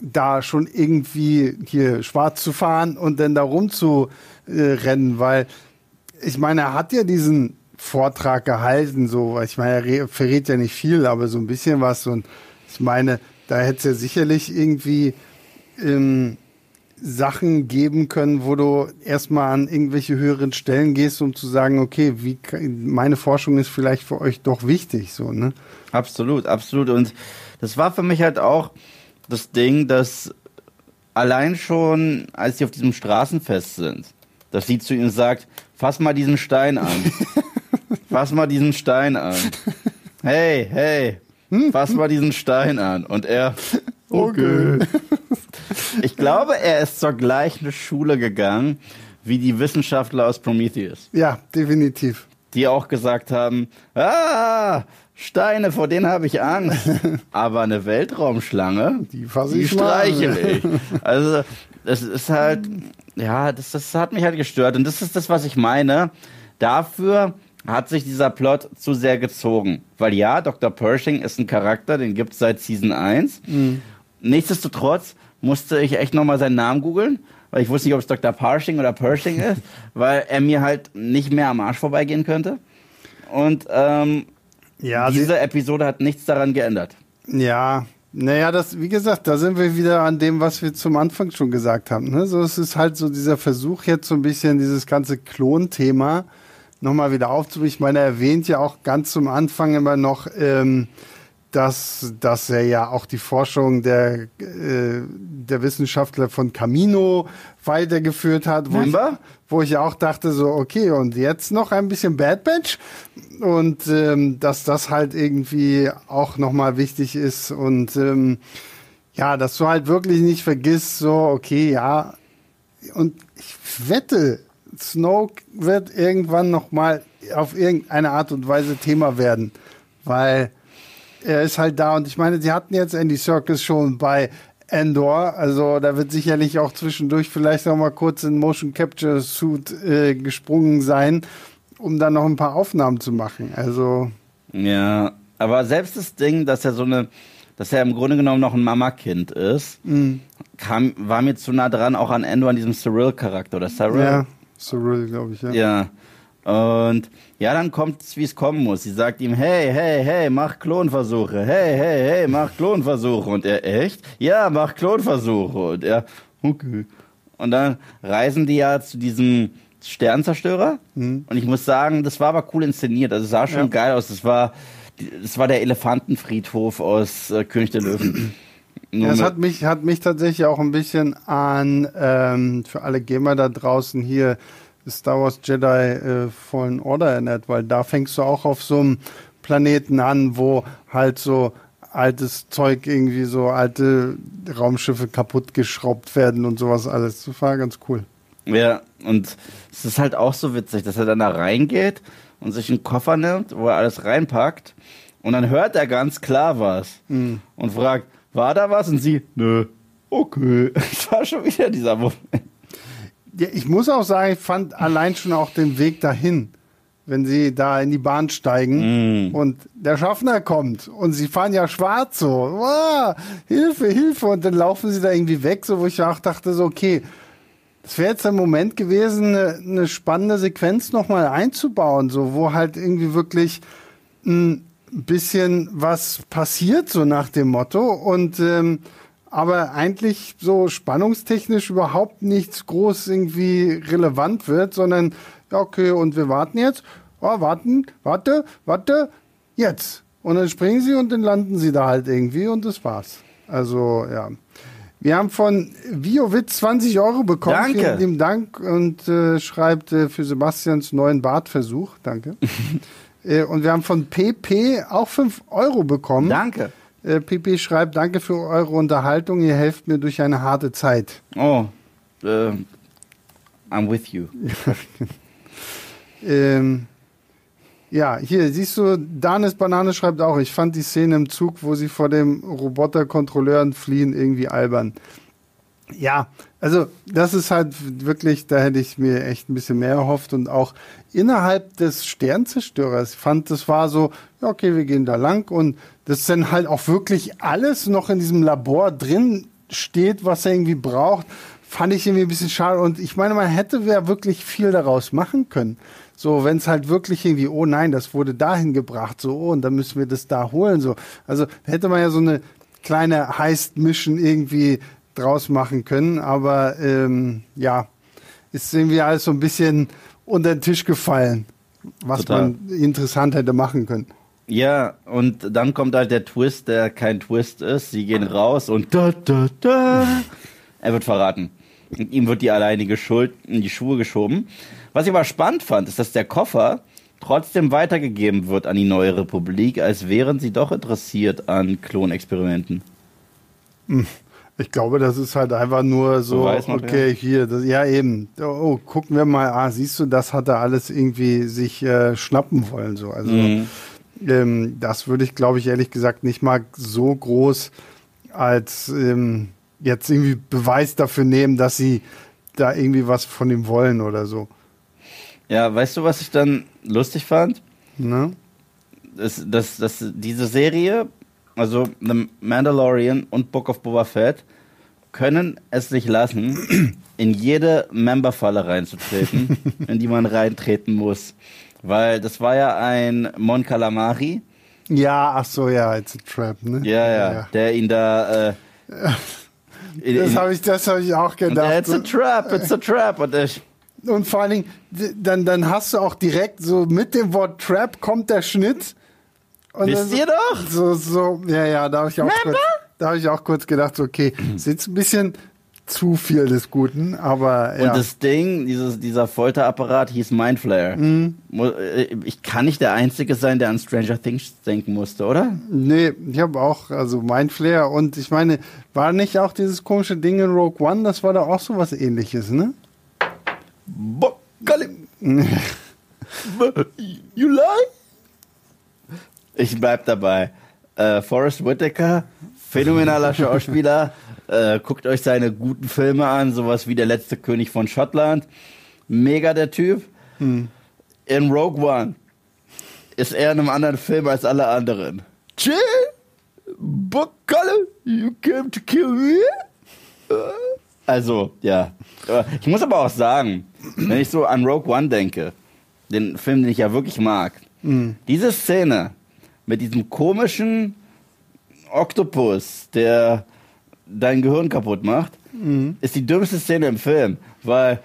da schon irgendwie hier schwarz zu fahren und dann da rumzurennen, weil ich meine, er hat ja diesen Vortrag gehalten, so, ich meine, er verrät ja nicht viel, aber so ein bisschen was und ich meine, da hätte es ja sicherlich irgendwie ähm, Sachen geben können, wo du erstmal an irgendwelche höheren Stellen gehst, um zu sagen, okay, wie meine Forschung ist vielleicht für euch doch wichtig, so, ne? Absolut, absolut. Und das war für mich halt auch das Ding, dass allein schon, als sie auf diesem Straßenfest sind, dass sie zu ihm sagt, fass mal diesen Stein an. fass mal diesen Stein an. Hey, hey, fass mal diesen Stein an. Und er, okay. Ich glaube, er ist zur gleichen Schule gegangen wie die Wissenschaftler aus Prometheus. Ja, definitiv. Die auch gesagt haben, ah, Steine, vor denen habe ich Angst. Aber eine Weltraumschlange, die, die streichel ich. Also, es ist halt, ja, das, das hat mich halt gestört. Und das ist das, was ich meine. Dafür hat sich dieser Plot zu sehr gezogen. Weil ja, Dr. Pershing ist ein Charakter, den gibt es seit Season 1. Mhm. Nichtsdestotrotz musste ich echt nochmal seinen Namen googeln, weil ich wusste nicht, ob es Dr. Pershing oder Pershing ist, weil er mir halt nicht mehr am Arsch vorbeigehen könnte. Und ähm, ja, diese Episode hat nichts daran geändert. Ja, naja, das, wie gesagt, da sind wir wieder an dem, was wir zum Anfang schon gesagt haben. Ne? So, es ist halt so dieser Versuch jetzt so ein bisschen dieses ganze Klon-Thema nochmal wieder aufzubauen. Ich meine, er erwähnt ja auch ganz zum Anfang immer noch, ähm, dass, dass er ja auch die Forschung der, äh, der Wissenschaftler von Camino weitergeführt hat, wo ich, wo ich auch dachte, so, okay, und jetzt noch ein bisschen Bad Batch? Und ähm, dass das halt irgendwie auch nochmal wichtig ist und ähm, ja, dass du halt wirklich nicht vergisst, so, okay, ja, und ich wette, Snoke wird irgendwann nochmal auf irgendeine Art und Weise Thema werden, weil er ist halt da und ich meine, sie hatten jetzt Andy Circus schon bei Endor, also da wird sicherlich auch zwischendurch vielleicht noch mal kurz in Motion Capture Suit äh, gesprungen sein, um dann noch ein paar Aufnahmen zu machen. Also ja, aber selbst das Ding, dass er so eine, dass er im Grunde genommen noch ein Mama-Kind ist, mhm. kam, war mir zu nah dran, auch an Endor an diesem Cyril-Charakter oder Cyril. Ja, Cyril, glaube ich. Ja. Ja. Und ja, dann kommt es, wie es kommen muss. Sie sagt ihm, hey, hey, hey, mach Klonversuche. Hey, hey, hey, mach Klonversuche. Und er, echt? Ja, mach Klonversuche. Und er, okay. Und dann reisen die ja zu diesem Sternzerstörer. Mhm. Und ich muss sagen, das war aber cool inszeniert. Also es sah schon ja. geil aus. Das war, das war der Elefantenfriedhof aus äh, König der Löwen. Ja, es hat mich, hat mich tatsächlich auch ein bisschen an, ähm, für alle Gamer da draußen hier, Star Wars Jedi äh, Fallen Order erinnert, weil da fängst du auch auf so einem Planeten an, wo halt so altes Zeug irgendwie so alte Raumschiffe kaputt geschraubt werden und sowas alles. Das war ganz cool. Ja, und es ist halt auch so witzig, dass er dann da reingeht und sich einen Koffer nimmt, wo er alles reinpackt und dann hört er ganz klar was mhm. und fragt, war da was? Und sie, nö, okay. Das war schon wieder dieser Moment. Ja, ich muss auch sagen, ich fand allein schon auch den Weg dahin, wenn sie da in die Bahn steigen mm. und der Schaffner kommt und sie fahren ja schwarz so, wow, Hilfe, Hilfe. Und dann laufen sie da irgendwie weg, so wo ich auch dachte so, okay, das wäre jetzt der Moment gewesen, eine, eine spannende Sequenz nochmal einzubauen, so wo halt irgendwie wirklich ein bisschen was passiert, so nach dem Motto. Und ähm, aber eigentlich so spannungstechnisch überhaupt nichts groß irgendwie relevant wird, sondern ja, okay, und wir warten jetzt. Oh, warten, warte, warte, jetzt. Und dann springen sie und dann landen sie da halt irgendwie und das war's. Also, ja. Wir haben von Viowitz 20 Euro bekommen. Danke. Vielen lieben Dank und äh, schreibt äh, für Sebastians neuen Bartversuch. Danke. äh, und wir haben von PP auch 5 Euro bekommen. Danke. Äh, Pipi schreibt, danke für eure Unterhaltung, ihr helft mir durch eine harte Zeit. Oh, äh, I'm with you. ähm, ja, hier siehst du, Danis Banane schreibt auch, ich fand die Szene im Zug, wo sie vor dem Roboterkontrolleuren fliehen, irgendwie albern. Ja, also das ist halt wirklich, da hätte ich mir echt ein bisschen mehr erhofft und auch innerhalb des Sternzerstörers fand, das war so, ja, okay, wir gehen da lang und das dann halt auch wirklich alles noch in diesem Labor drin steht, was er irgendwie braucht, fand ich irgendwie ein bisschen schade und ich meine, man hätte ja wirklich viel daraus machen können. So, wenn es halt wirklich irgendwie, oh nein, das wurde dahin gebracht, so, oh, und dann müssen wir das da holen, so. Also hätte man ja so eine kleine Heist-Mission irgendwie draus machen können, aber ähm, ja, ist irgendwie alles so ein bisschen unter den Tisch gefallen, was Total. man interessant hätte machen können. Ja, und dann kommt halt der Twist, der kein Twist ist. Sie gehen raus und da, da, da. Er wird verraten. Und ihm wird die alleinige Schuld in die Schuhe geschoben. Was ich aber spannend fand, ist, dass der Koffer trotzdem weitergegeben wird an die neue Republik, als wären sie doch interessiert an Klonexperimenten. Hm. Ich glaube, das ist halt einfach nur so, noch, okay, ja. hier, das, ja eben, oh, gucken wir mal, ah, siehst du, das hat er alles irgendwie sich äh, schnappen wollen, so. Also, mhm. ähm, das würde ich, glaube ich, ehrlich gesagt nicht mal so groß als ähm, jetzt irgendwie Beweis dafür nehmen, dass sie da irgendwie was von ihm wollen oder so. Ja, weißt du, was ich dann lustig fand? Ne? Das, das, das, diese Serie, also The Mandalorian und Book of Boba Fett, können es sich lassen, in jede Memberfalle reinzutreten, in die man reintreten muss. Weil das war ja ein Mon Calamari. Ja, ach so, ja, it's a trap, ne? Ja, ja, ja. der ihn da. Äh, das habe ich, hab ich auch gedacht. It's a trap, it's a trap. Und ich, und vor allen Dingen, dann, dann hast du auch direkt so mit dem Wort Trap kommt der Schnitt. Und Wisst ihr doch? So, so, ja, ja, da habe ich auch kurz, da habe ich auch kurz gedacht, okay, ist jetzt ein bisschen zu viel des Guten, aber ja. Und das Ding, dieses, dieser Folterapparat hieß Mindflayer. Mhm. Ich kann nicht der Einzige sein, der an Stranger Things denken musste, oder? Nee, ich habe auch, also Mindflayer und ich meine, war nicht auch dieses komische Ding in Rogue One, das war da auch so was ähnliches, ne? you lie? Ich bleib dabei. Äh, Forrest Whitaker, phänomenaler Schauspieler. äh, guckt euch seine guten Filme an, sowas wie Der letzte König von Schottland. Mega der Typ. Hm. In Rogue One ist er in einem anderen Film als alle anderen. Chill! Buckle, you came to kill me? Also, ja. Ich muss aber auch sagen, wenn ich so an Rogue One denke, den Film, den ich ja wirklich mag, mhm. diese Szene mit diesem komischen Oktopus, der dein Gehirn kaputt macht, mhm. ist die dümmste Szene im Film, weil,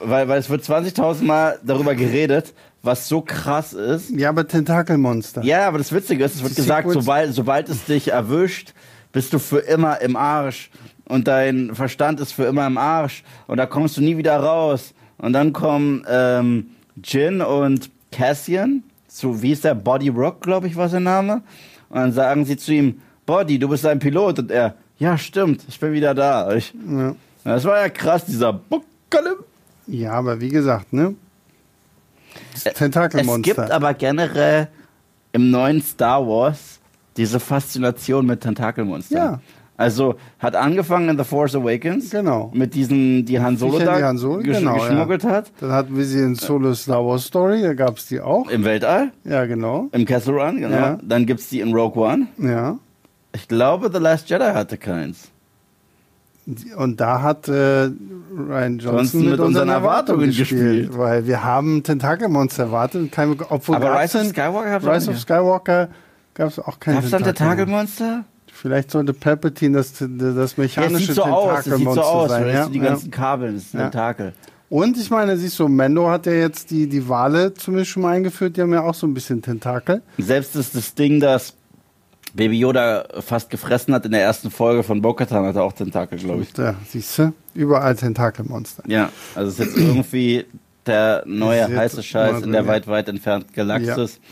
weil, weil es wird 20.000 Mal darüber geredet, was so krass ist. Ja, aber Tentakelmonster. Ja, aber das Witzige ist, es wird gesagt, sobald, sobald es dich erwischt, bist du für immer im Arsch und dein Verstand ist für immer im Arsch und da kommst du nie wieder raus. Und dann kommen ähm, Jin und Cassian, zu, wie ist der, Body Rock, glaube ich, war sein Name. Und dann sagen sie zu ihm, Body, du bist ein Pilot. Und er, ja, stimmt, ich bin wieder da. Ich, ja. Das war ja krass, dieser Buckalim. Ja, aber wie gesagt, ne? Das Tentakelmonster. Es gibt aber generell im neuen Star Wars diese Faszination mit Tentakelmonstern. Ja. Also hat angefangen in The Force Awakens. Genau. Mit diesen, die Han Solo da Han Solo, gesch genau, geschmuggelt ja. hat. Dann hatten wir sie in Solo Star Wars Story, da gab es die auch. Im Weltall? Ja, genau. Im Castle Run, genau. Ja. Dann gibt es die in Rogue One. Ja. Ich glaube, The Last Jedi hatte keins. Und da hat äh, Ryan Johnson, Johnson mit, mit, unseren Erwartungen, Erwartungen gespielt, gespielt, weil wir haben Tentakelmonster erwartet. Kein, obwohl Aber Rise of Skywalker, Rise of Skywalker gab es auch kein Tentakelmonster. Gab es Tentakelmonster? Vielleicht sollte Palpatine das, das mechanische ja, so aus, sieht so aus, sein. Ja? die ganzen Kabel, das ist ein ja. Tentakel. Und ich meine, siehst du, Mendo hat ja jetzt die, die Wale zumindest schon mal eingeführt, die haben ja auch so ein bisschen Tentakel. Selbst ist das Ding, das Baby Yoda fast gefressen hat in der ersten Folge von Bo-Katan, hat er auch Tentakel, glaube ich. Ja, siehst du, überall Tentakelmonster. Ja, also es ist jetzt irgendwie der neue heiße Scheiß in der weit, weit entfernten Galaxis. Ja.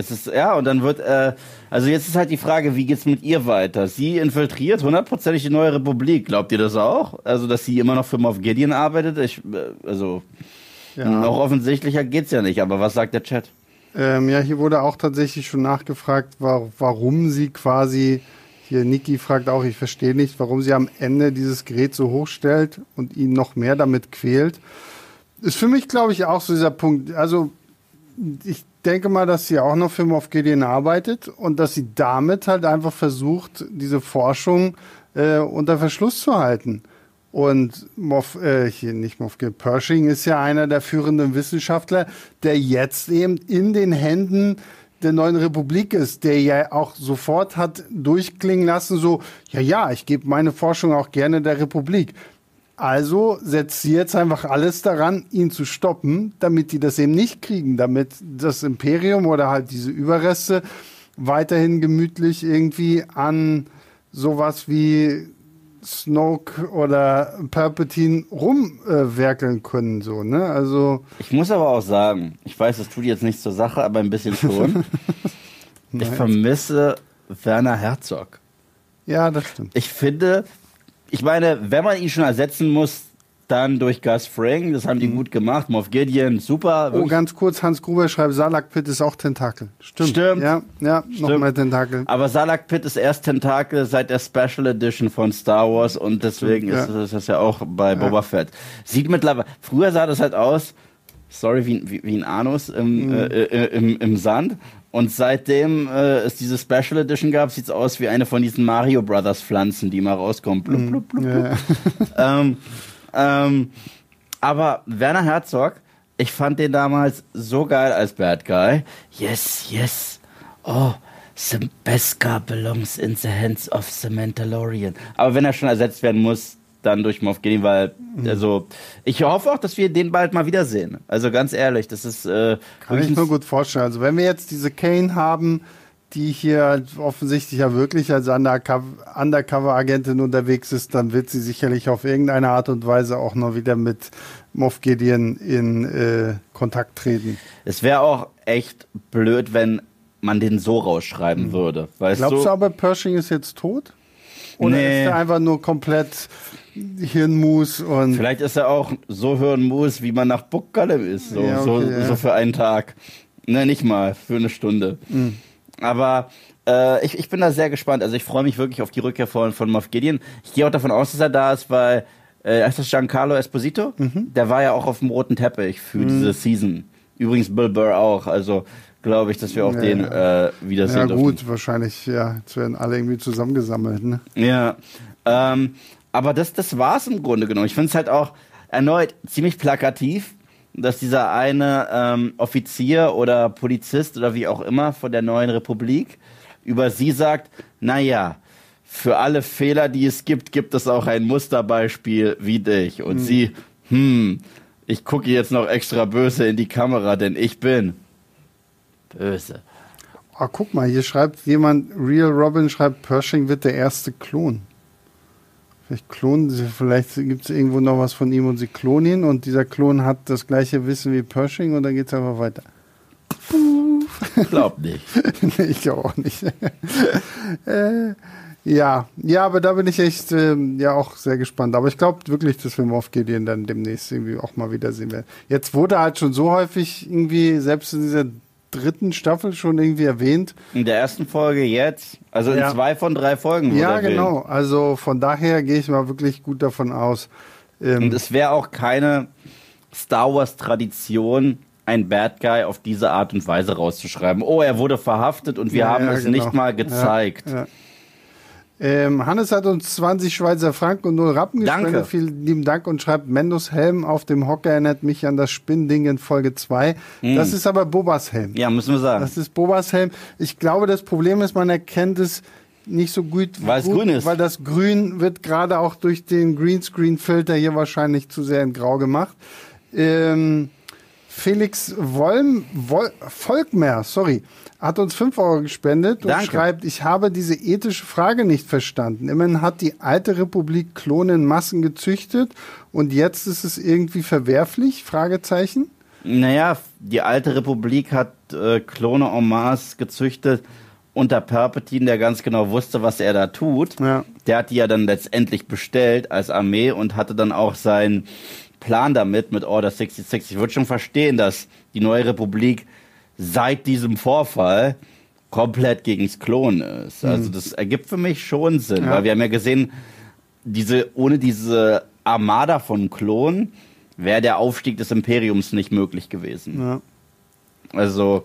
Das ist, ja, und dann wird, äh, also jetzt ist halt die Frage, wie geht's mit ihr weiter? Sie infiltriert hundertprozentig die neue Republik. Glaubt ihr das auch? Also, dass sie immer noch für Moff Gideon arbeitet? Ich, äh, also, ja. noch offensichtlicher geht's ja nicht, aber was sagt der Chat? Ähm, ja, hier wurde auch tatsächlich schon nachgefragt, war, warum sie quasi, hier Niki fragt auch, ich verstehe nicht, warum sie am Ende dieses Gerät so hochstellt und ihn noch mehr damit quält. Ist für mich, glaube ich, auch so dieser Punkt. Also, ich denke mal, dass sie auch noch für Moff Gideon arbeitet und dass sie damit halt einfach versucht, diese Forschung äh, unter Verschluss zu halten. Und Moff, äh, hier nicht Moff Gideon, Pershing ist ja einer der führenden Wissenschaftler, der jetzt eben in den Händen der neuen Republik ist, der ja auch sofort hat durchklingen lassen, so, ja, ja, ich gebe meine Forschung auch gerne der Republik. Also setzt sie jetzt einfach alles daran, ihn zu stoppen, damit die das eben nicht kriegen, damit das Imperium oder halt diese Überreste weiterhin gemütlich irgendwie an sowas wie Snoke oder Palpatine rumwerkeln können, so, ne? Also. Ich muss aber auch sagen, ich weiß, das tut jetzt nichts zur Sache, aber ein bisschen schon. ich vermisse Werner Herzog. Ja, das stimmt. Ich finde, ich meine, wenn man ihn schon ersetzen muss, dann durch Gus Fring, das haben die mhm. gut gemacht. Moff Gideon, super. Oh, ganz kurz, Hans Gruber schreibt, Salak Pit ist auch Tentakel. Stimmt. Stimmt. Ja, ja nochmal Tentakel. Aber Salak Pit ist erst Tentakel seit der Special Edition von Star Wars und deswegen ja. ist das ja auch bei Boba ja. Fett. Sieht mittlerweile, früher sah das halt aus, sorry, wie, wie, wie ein Anus im, mhm. äh, äh im, im Sand. Und seitdem äh, es diese Special Edition gab, sieht es aus wie eine von diesen Mario Brothers Pflanzen, die mal rauskommen. Blub, blub, blub, blub. Ja. ähm, ähm, aber Werner Herzog, ich fand den damals so geil als Bad Guy. Yes, yes. Oh, the Beskar belongs in the hands of the Mandalorian. Aber wenn er schon ersetzt werden muss, dann durch Moff Gideon, weil mhm. also ich hoffe auch, dass wir den bald mal wiedersehen. Also ganz ehrlich, das ist äh, kann ich mir gut vorstellen. Also wenn wir jetzt diese Kane haben, die hier offensichtlich ja wirklich als Undercover-Agentin unterwegs ist, dann wird sie sicherlich auf irgendeine Art und Weise auch noch wieder mit Moff Gideon in äh, Kontakt treten. Es wäre auch echt blöd, wenn man den so rausschreiben mhm. würde. Glaubst du, du aber, Pershing ist jetzt tot? Oder nee. ist er einfach nur komplett Hirnmus und. Vielleicht ist er auch so Hirnmus, wie man nach Bukkalem ist. So, ja, okay, so, ja. so, für einen Tag. Ne, nicht mal, für eine Stunde. Mhm. Aber äh, ich, ich bin da sehr gespannt. Also ich freue mich wirklich auf die Rückkehr von, von Moff Gideon. Ich gehe auch davon aus, dass er da ist, weil äh, ist das Giancarlo Esposito? Mhm. Der war ja auch auf dem roten Teppich für mhm. diese Season. Übrigens Bill Burr auch. Also glaube ich, dass wir auch ja, den äh, wiedersehen Ja gut, dürfen. wahrscheinlich, ja, jetzt werden alle irgendwie zusammengesammelt, ne? Ja, ähm, aber das, das es im Grunde genommen. Ich finde es halt auch erneut ziemlich plakativ, dass dieser eine ähm, Offizier oder Polizist oder wie auch immer von der neuen Republik über sie sagt, naja, für alle Fehler, die es gibt, gibt es auch ein Musterbeispiel wie dich. Und hm. sie, hm, ich gucke jetzt noch extra böse in die Kamera, denn ich bin Böse. Oh, guck mal, hier schreibt jemand, Real Robin schreibt, Pershing wird der erste Klon. Vielleicht klonen sie, vielleicht gibt es irgendwo noch was von ihm und sie klonen ihn und dieser Klon hat das gleiche Wissen wie Pershing und dann geht es einfach weiter. Glaub nicht. nee, ich glaube auch nicht. äh, ja, ja, aber da bin ich echt äh, ja auch sehr gespannt. Aber ich glaube wirklich, dass wir Moff Gideon dann demnächst irgendwie auch mal wiedersehen werden. Jetzt wurde halt schon so häufig irgendwie, selbst in dieser dritten Staffel schon irgendwie erwähnt. In der ersten Folge jetzt, also ja. in zwei von drei Folgen. Ja, genau. Also von daher gehe ich mal wirklich gut davon aus. Ähm Und es wäre auch keine Star Wars Tradition, ein Bad Guy auf diese Art und Weise rauszuschreiben. Oh, er wurde verhaftet und wir ja, haben ja, es genau. nicht mal gezeigt. Ja, ähm, Hannes hat uns 20 Schweizer Franken und 0 Rappen gespendet. Danke. Vielen lieben Dank und schreibt, Mendos Helm auf dem Hocker erinnert mich an das Spinnding in Folge 2. Mm. Das ist aber Bobas Helm. Ja, müssen wir sagen. Das ist Bobas Helm. Ich glaube, das Problem ist, man erkennt es nicht so gut, weil es grün ist. Weil das Grün wird gerade auch durch den Greenscreen-Filter hier wahrscheinlich zu sehr in Grau gemacht. Ähm, Felix Wolm, Wol, Volkmer, sorry, hat uns 5 Euro gespendet und schreibt, ich habe diese ethische Frage nicht verstanden. Immerhin hat die alte Republik Klone in Massen gezüchtet und jetzt ist es irgendwie verwerflich? Fragezeichen. Naja, die alte Republik hat äh, Klone en masse gezüchtet unter Palpatine, der ganz genau wusste, was er da tut. Ja. Der hat die ja dann letztendlich bestellt als Armee und hatte dann auch seinen Plan damit mit Order 66. Ich würde schon verstehen, dass die neue Republik seit diesem Vorfall komplett gegens Klon ist. Also das ergibt für mich schon Sinn, Ja. weil wir haben ja gesehen, diese, ohne diese Armada von Klonen wäre der Aufstieg des Imperiums nicht möglich gewesen. Ja, Also,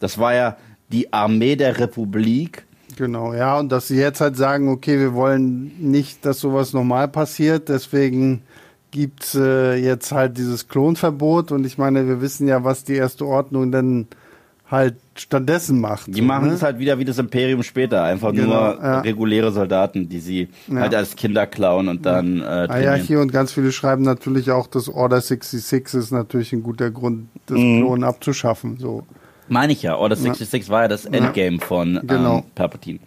das war ja die Armee der Republik. genau. Ja, und dass sie jetzt halt sagen, okay, wir wollen nicht, dass sowas normal passiert, deswegen gibt's äh, jetzt halt dieses Klonverbot. Und ich meine, wir wissen ja, was die erste Ordnung dann halt stattdessen macht. Die so, machen ne? es halt wieder wie das Imperium später. Einfach Genau, nur ja. reguläre Soldaten, die sie Ja. halt als Kinder klauen und dann äh, Ah ja, trainieren. hier und ganz viele schreiben natürlich auch, dass Order 66 ist natürlich ein guter Grund, das Mhm. Klon abzuschaffen. So. Meine ich ja. Order 66 war ja das Endgame von Genau. ähm, Palpatine.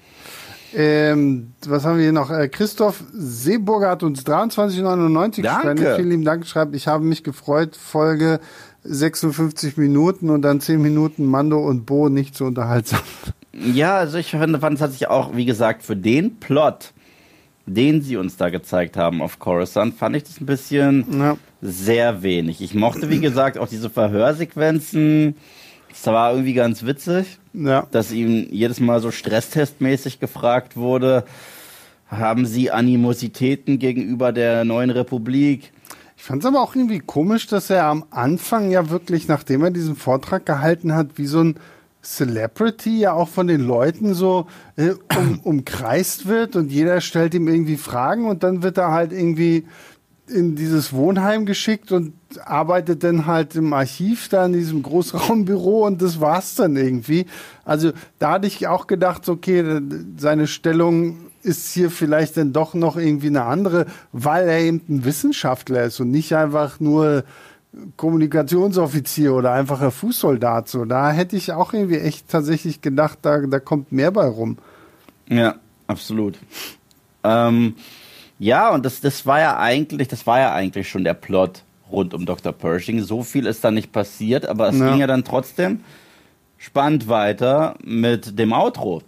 Ähm, was haben wir hier noch? Äh, Christoph Seeburger hat uns 23,99 Danke. gespendet. Vielen lieben Dank. Schreibt, ich habe mich gefreut. Folge 56 Minuten und dann 10 Minuten Mando und Bo nicht so unterhaltsam. Ja, also ich finde, fand es hat sich auch, wie gesagt, für den Plot, den sie uns da gezeigt haben auf Coruscant, fand ich das ein bisschen Ja. sehr wenig. Ich mochte, wie gesagt, auch diese Verhörsequenzen. Das war irgendwie ganz witzig. Ja. dass ihm jedes Mal so stresstestmäßig gefragt wurde, haben Sie Animositäten gegenüber der neuen Republik? Ich fand es aber auch irgendwie komisch, dass er am Anfang ja wirklich, nachdem er diesen Vortrag gehalten hat, wie so ein Celebrity ja auch von den Leuten so äh, um, umkreist wird und jeder stellt ihm irgendwie Fragen und dann wird er halt irgendwie in dieses Wohnheim geschickt und arbeitet dann halt im Archiv da in diesem Großraumbüro und das war's dann irgendwie. Also da hatte ich auch gedacht, okay, seine Stellung ist hier vielleicht dann doch noch irgendwie eine andere, weil er eben ein Wissenschaftler ist und nicht einfach nur Kommunikationsoffizier oder einfacher Fußsoldat. So, da hätte ich auch irgendwie echt tatsächlich gedacht, da, da kommt mehr bei rum. Ja, absolut. Ähm, ja, und das, das war ja eigentlich, das war ja eigentlich schon der Plot rund um Dr. Pershing. So viel ist da nicht passiert, aber es Ja. ging ja dann trotzdem spannend weiter mit dem Outro.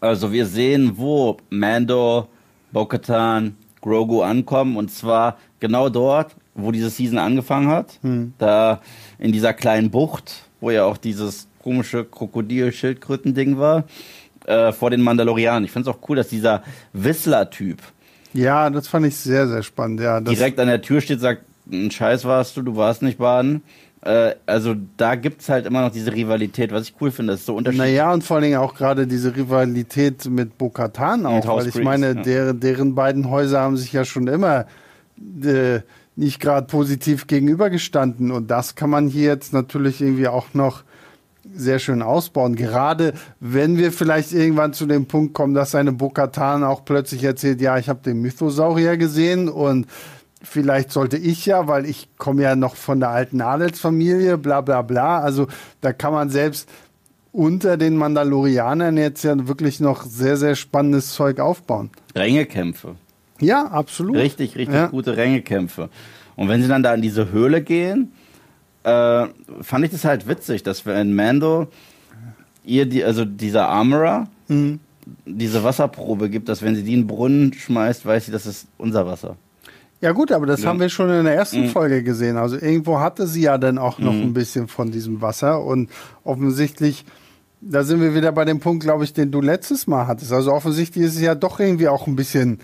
Also wir sehen, wo Mando, Bo-Katan, Grogu ankommen und zwar genau dort, wo diese Season angefangen hat. Da in dieser kleinen Bucht, wo ja auch dieses komische Krokodil-Schildkröten-Ding war, äh, vor den Mandalorianern. Ich finde es auch cool, dass dieser Whistler-Typ Ja, das fand ich sehr, sehr spannend. Ja, direkt an der Tür steht, sagt, ein Scheiß warst du, du warst nicht baden. Äh, also da gibt's halt immer noch diese Rivalität, was ich cool finde, ist so unterschiedlich. Naja, und vor allen Dingen auch gerade diese Rivalität mit Bo-Katan auch, weil ich meine, ja. deren, deren beiden Häuser haben sich ja schon immer äh, nicht gerade positiv gegenübergestanden und das kann man hier jetzt natürlich irgendwie auch noch sehr schön ausbauen. Gerade wenn wir vielleicht irgendwann zu dem Punkt kommen, dass seine Bo-Katan auch plötzlich erzählt, ja, ich habe den Mythosaurier gesehen und vielleicht sollte ich ja, weil ich komme ja noch von der alten Adelsfamilie, bla bla bla. Also da kann man selbst unter den Mandalorianern jetzt ja wirklich noch sehr, sehr spannendes Zeug aufbauen. Rängekämpfe. Ja, absolut. Richtig, richtig Ja. gute Rängekämpfe. Und wenn sie dann da in diese Höhle gehen, äh, fand ich das halt witzig, dass wenn Mando ihr die, also dieser Armorer Mhm. diese Wasserprobe gibt, dass wenn sie die in den Brunnen schmeißt, weiß sie, das ist unser Wasser. Ja gut, aber das Ja. haben wir schon in der ersten Mhm. Folge gesehen. Also irgendwo hatte sie ja dann auch noch ein bisschen von diesem Wasser und offensichtlich, da sind wir wieder bei dem Punkt, glaube ich, den du letztes Mal hattest. Also offensichtlich ist es ja doch irgendwie auch ein bisschen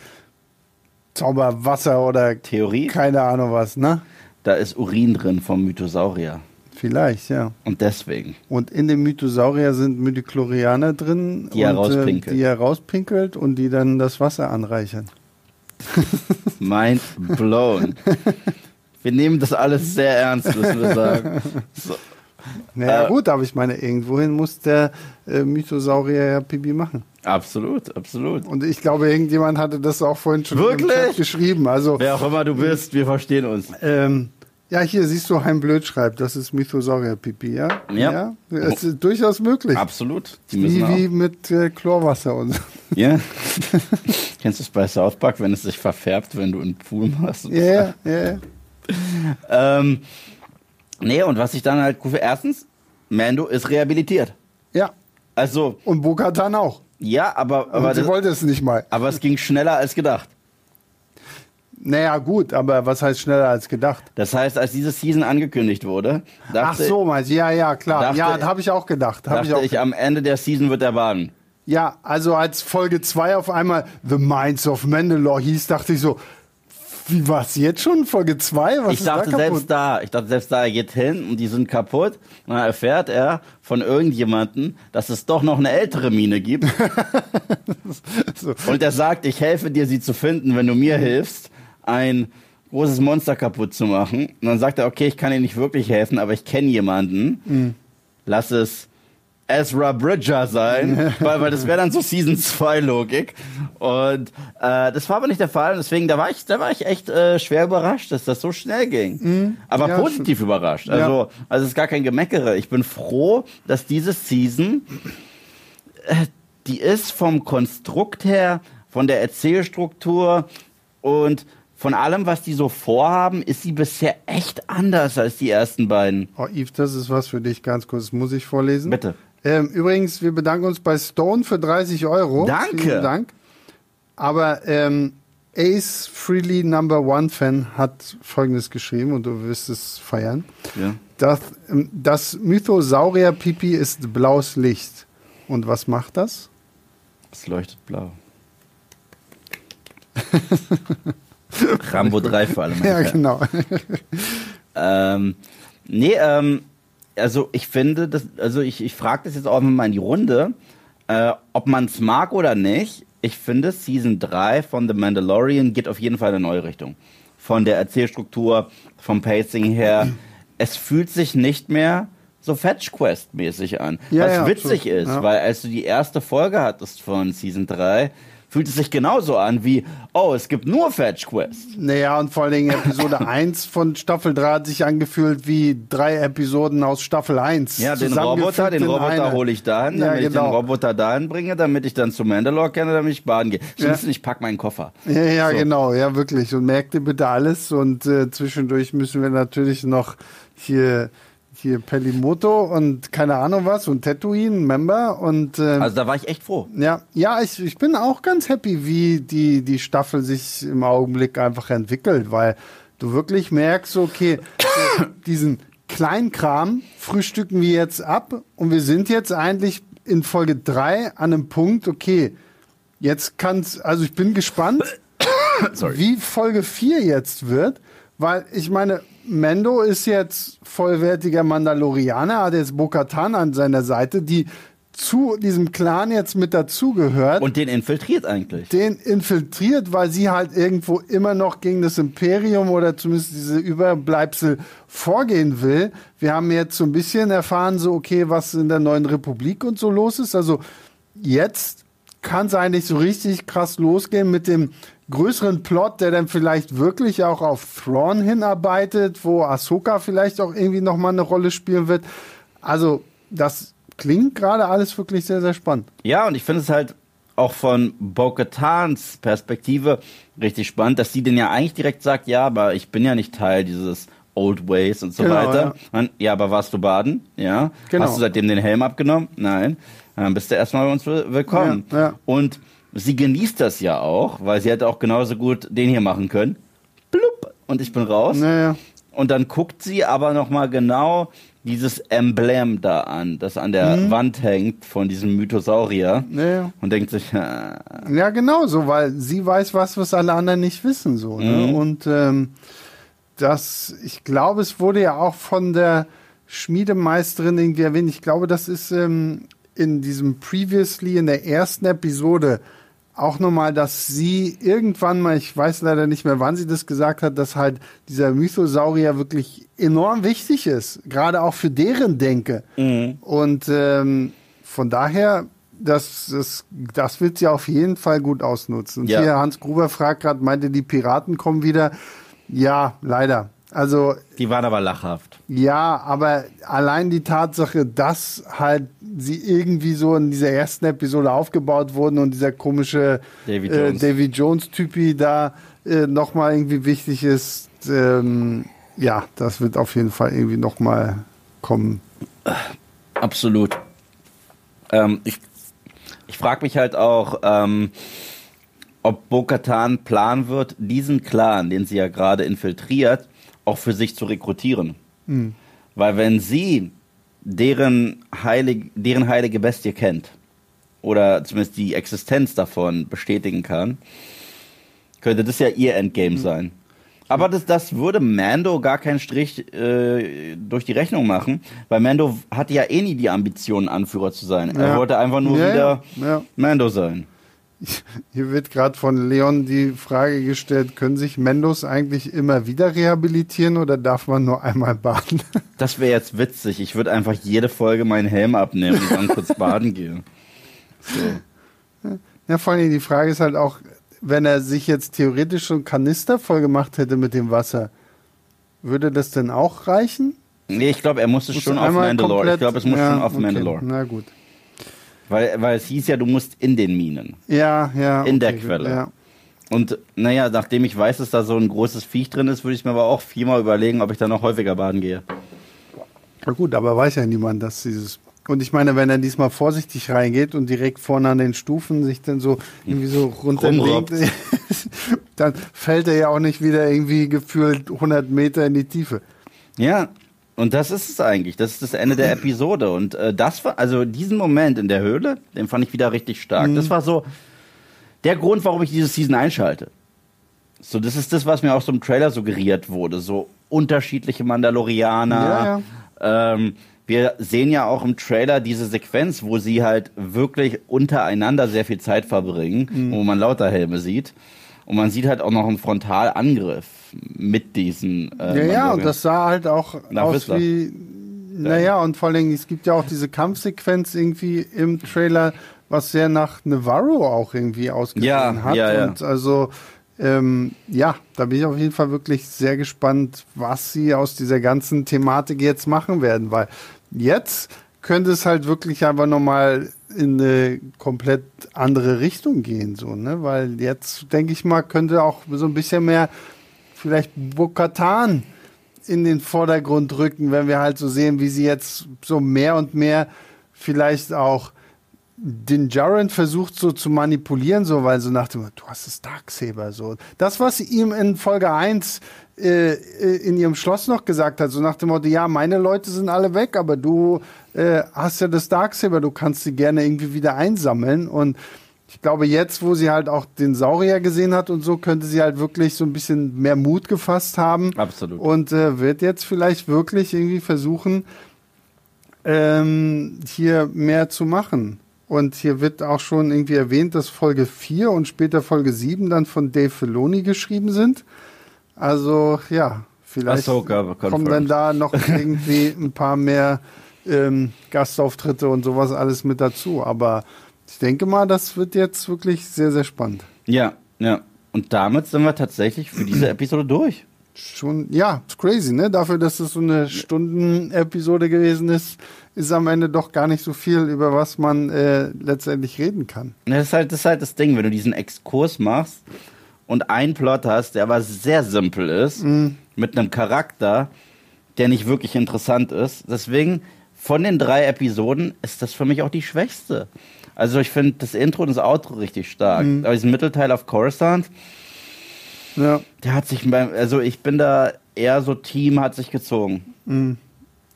Zauberwasser oder Theorie, keine Ahnung was, ne? da ist Urin drin vom Mythosaurier. Vielleicht, ja. Und deswegen. Und in dem Mythosaurier sind Mythiklorianer drin, Die er und, äh, rauspinkelt. die er rauspinkelt und die dann das Wasser anreichern. Mind blown. Wir nehmen das alles sehr ernst, müssen wir sagen. So. Naja Äh, gut, aber ich meine, irgendwohin muss der äh, Mythosaurier ja Pipi machen. Absolut, absolut. Und ich glaube, irgendjemand hatte das auch vorhin schon Wirklich? Geschrieben. Also, Wer auch immer du bist, wir verstehen uns. ähm, ja, hier siehst du, Heim Blöd schreibt, das ist Mythosaurier-Pipi, ja? Ja. Es ist durchaus möglich. Absolut. Wie, wie mit äh, Chlorwasser und so. Ja. Kennst du es bei South Park, wenn es sich verfärbt, wenn du einen Pool machst? Ja, ja, ja. Ähm, Nee, und was ich dann halt für, erstens, Mando ist rehabilitiert. Ja. Also, Und Bokatan auch. ja, aber, aber, Und sie das, wollte es nicht mal. aber es ging schneller als gedacht. Naja, gut, aber was heißt schneller als gedacht? Das heißt, als diese Season angekündigt wurde, Ach dachte, so, meinst du? Ja, ja, klar. dachte- ja, habe ich auch gedacht. Hab dachte ich auch ich, am Ende der Season wird er baden. Ja, also als Folge 2 auf einmal The Minds of Mandalore hieß, dachte ich so, wie war's jetzt schon? Folge 2? Was Ich ist dachte da selbst da, ich dachte selbst da, er geht hin und die sind kaputt. Und dann erfährt er von irgendjemanden, dass es doch noch eine ältere Mine gibt. So. Und er sagt, ich helfe dir, sie zu finden, wenn du mir hilfst, ein großes Monster kaputt zu machen. Und dann sagt er, okay, ich kann dir nicht wirklich helfen, aber ich kenne jemanden. Mhm. Lass es Ezra Bridger sein, weil, weil das wäre dann so Season 2 Logik. Und äh, das war aber nicht der Fall. Und deswegen, da war ich, da war ich echt äh, schwer überrascht, dass das so schnell ging. Aber Mhm. Ja, positiv überrascht. Also, also es ist gar kein Gemeckere. Ich bin froh, dass diese Season äh, die ist vom Konstrukt her, von der Erzählstruktur und von allem, was die so vorhaben, ist sie bisher echt anders als die ersten beiden. Oh, Yves, das ist was für dich, ganz kurz. Das muss ich vorlesen. Bitte. Ähm, übrigens, wir bedanken uns bei Stone für 30 Euro. Danke. Vielen Dank. Aber ähm, Ace Freely Number One Fan hat Folgendes geschrieben und du wirst es feiern. Ja. Das, ähm, das Mythosaurier-Pipi ist blaues Licht. Und was macht das? Es leuchtet blau. Rambo 3 für alle. meine Ja, genau. Ähm, nee, ähm, also ich finde, das, also ich, ich frage das jetzt auch mal in die Runde, äh, ob man es mag oder nicht. Ich finde, Season 3 von The Mandalorian geht auf jeden Fall in eine neue Richtung. Von der Erzählstruktur, vom Pacing her. Es fühlt sich nicht mehr so Fetch Quest-mäßig an. Ja, was ja, witzig absolut. ist, Ja. weil als du die erste Folge hattest von Season 3, fühlt es sich genauso an wie, oh, es gibt nur Fetch Quest. Naja, und vor allen Dingen Episode 1 von Staffel 3 hat sich angefühlt wie drei Episoden aus Staffel 1. Ja, den Roboter, den Roboter hole ich dahin, Ja, damit ich den genau. Roboter dahin bringe, damit ich dann zu Mandalore kenne, damit ich baden gehe. Ja. Schlimmsten, ich pack meinen Koffer. Ja, ja, So. genau, ja, wirklich. Und merkt ihr bitte alles. Und äh, zwischendurch müssen wir natürlich noch hier, hier Pelimoto und keine Ahnung was und Tatooine, Member und ähm, Also da war ich echt froh. ja, ja, ich, ich bin auch ganz happy, wie die, die Staffel sich im Augenblick einfach entwickelt, weil du wirklich merkst, okay, diesen Kleinkram frühstücken wir jetzt ab und wir sind jetzt eigentlich in Folge 3 an einem Punkt, okay, jetzt kann's, also ich bin gespannt, wie Folge 4 jetzt wird, weil ich meine, Mendo ist jetzt vollwertiger Mandalorianer, hat jetzt Bo-Katan an seiner Seite, die zu diesem Clan jetzt mit dazugehört, Und den infiltriert eigentlich. den infiltriert, weil sie halt irgendwo immer noch gegen das Imperium oder zumindest diese Überbleibsel vorgehen will. Wir haben jetzt so ein bisschen erfahren, so okay, was in der neuen Republik und so los ist. Also jetzt kann es eigentlich so richtig krass losgehen mit dem größeren Plot, der dann vielleicht wirklich auch auf Thrawn hinarbeitet, wo Ahsoka vielleicht auch irgendwie nochmal eine Rolle spielen wird. Also das klingt gerade alles wirklich sehr, sehr spannend. Ja, und ich finde es halt auch von Bo-Katans Perspektive richtig spannend, dass sie den ja eigentlich direkt sagt, ja, aber ich bin ja nicht Teil dieses Old Ways und so Genau, weiter. Und, ja, aber warst du baden? Ja. Genau. Hast du seitdem den Helm abgenommen? Nein. Dann bist du erstmal bei uns will- willkommen. Ja, ja. Und sie genießt das ja auch, weil sie hätte auch genauso gut den hier machen können. Blub. Und ich bin raus. Naja. Und dann guckt sie aber noch mal genau dieses Emblem da an, das an der Wand hängt von diesem Mythosaurier. Naja. Und denkt sich, äh, Ja, genau so, weil sie weiß was, was alle anderen nicht wissen. So, ne? Mhm. Und ähm, das, ich glaube, es wurde ja auch von der Schmiedemeisterin irgendwie erwähnt. Ich glaube, das ist ähm, in diesem Previously, in der ersten Episode, auch nochmal, dass sie irgendwann mal, ich weiß leider nicht mehr, wann sie das gesagt hat, dass halt dieser Mythosaurier wirklich enorm wichtig ist, gerade auch für deren Denke. Und ähm, von daher, das, das, das wird sie auf jeden Fall gut ausnutzen. Und Ja. hier Hans Gruber fragt gerade, meinte, die Piraten kommen wieder? Ja, leider. Also die waren aber lachhaft. ja, aber allein die Tatsache, dass halt sie irgendwie so in dieser ersten Episode aufgebaut wurden und dieser komische Davy äh, Jones. Davy Jones Typi da äh, nochmal irgendwie wichtig ist, ähm, ja, das wird auf jeden Fall irgendwie nochmal kommen. Absolut. Ähm, ich ich frage mich halt auch, ähm, ob Bo-Katan planen wird, diesen Clan, den sie ja gerade infiltriert, auch für sich zu rekrutieren. Mhm. Weil wenn sie deren, heilig, deren heilige Bestie kennt, oder zumindest die Existenz davon bestätigen kann, könnte das ja ihr Endgame mhm. sein. Aber das, das würde Mando gar keinen Strich äh, durch die Rechnung machen, weil Mando hatte ja eh nie die Ambition, Anführer zu sein. Ja. Er wollte einfach nur ja, wieder ja. Mando sein. Hier wird gerade von Leon die Frage gestellt, können sich Mendos eigentlich immer wieder rehabilitieren oder darf man nur einmal baden? Das wäre jetzt witzig. Ich würde einfach jede Folge meinen Helm abnehmen und dann kurz baden gehen. So. Ja, vor allem die Frage ist halt auch, wenn er sich jetzt theoretisch schon Kanister voll gemacht hätte mit dem Wasser, würde das denn auch reichen? Nee, ich glaube, er muss schon auf Mandalore. Ich glaube, es muss ja, schon auf okay. Mandalore. Na gut. Weil, weil es hieß ja, du musst in den Minen. Ja, ja. In okay, der Quelle. Ja. Und naja, nachdem ich weiß, dass da so ein großes Viech drin ist, würde ich mir aber auch viermal überlegen, ob ich da noch häufiger baden gehe. Na gut, aber weiß ja niemand, dass dieses. Und ich meine, wenn er diesmal vorsichtig reingeht und direkt vorne an den Stufen sich dann so irgendwie so runterlegt, dann fällt er ja auch nicht wieder irgendwie gefühlt 100 Meter in die Tiefe. Ja, und das ist es eigentlich. Das ist das Ende der Episode. Und äh, das war, also diesen Moment in der Höhle, den fand ich wieder richtig stark. Mhm. Das war so der Grund, warum ich diese Season einschalte. So, das ist das, was mir auch so im Trailer suggeriert wurde. So unterschiedliche Mandalorianer. Ja, ja. Ähm, wir sehen ja auch im Trailer diese Sequenz, wo sie halt wirklich untereinander sehr viel Zeit verbringen, mhm. wo man lauter Helme sieht. Und man sieht halt auch noch einen Frontalangriff mit diesen. Äh, ja, ja, und das sah halt auch aus wie. Naja, und vor allem, es gibt ja auch diese Kampfsequenz irgendwie im Trailer, was sehr nach Navarro auch irgendwie ausgesehen ja, hat. Ja, ja. Und also, ähm, ja, da bin ich auf jeden Fall wirklich sehr gespannt, was sie aus dieser ganzen Thematik jetzt machen werden, weil jetzt könnte es halt wirklich einfach nochmal in eine komplett andere Richtung gehen, so, ne? Weil jetzt, denke ich mal, könnte auch so ein bisschen mehr vielleicht Bokatan in den Vordergrund rücken, wenn wir halt so sehen, wie sie jetzt so mehr und mehr vielleicht auch den Jaren versucht so zu manipulieren, so, weil so nach dem, du hast das Darksaber, so. Das, was ihm in Folge 1 äh, äh, in ihrem Schloss noch gesagt hat, so nach dem Motto, ja, meine Leute sind alle weg, aber du äh, hast ja das Darksaber, du kannst sie gerne irgendwie wieder einsammeln und ich glaube, jetzt, wo sie halt auch den Saurier gesehen hat und so, könnte sie halt wirklich so ein bisschen mehr Mut gefasst haben. Absolut. Und äh, wird jetzt vielleicht wirklich irgendwie versuchen, ähm, hier mehr zu machen. Und hier wird auch schon irgendwie erwähnt, dass Folge 4 und später Folge 7 dann von Dave Filoni geschrieben sind. Also ja, vielleicht kommen dann da noch irgendwie ein paar mehr ähm, Gastauftritte und sowas alles mit dazu. Aber ich denke mal, das wird jetzt wirklich sehr, sehr spannend. Ja, ja. Und damit sind wir tatsächlich für diese Episode durch. Schon, ja, ist crazy, ne? Dafür, dass es so eine Stunden-Episode gewesen ist, ist am Ende doch gar nicht so viel, über was man äh, letztendlich reden kann. Das ist, halt, das ist halt das Ding, wenn du diesen Exkurs machst und einen Plot hast, der aber sehr simpel ist, mhm. mit einem Charakter, der nicht wirklich interessant ist. Deswegen, von den drei Episoden ist das für mich auch die schwächste. Also ich finde das Intro und das Outro richtig stark. Mhm. Aber diesen Mittelteil auf Coruscant, ja. der hat sich, beim, also ich bin da eher so Team hat sich gezogen. Mhm.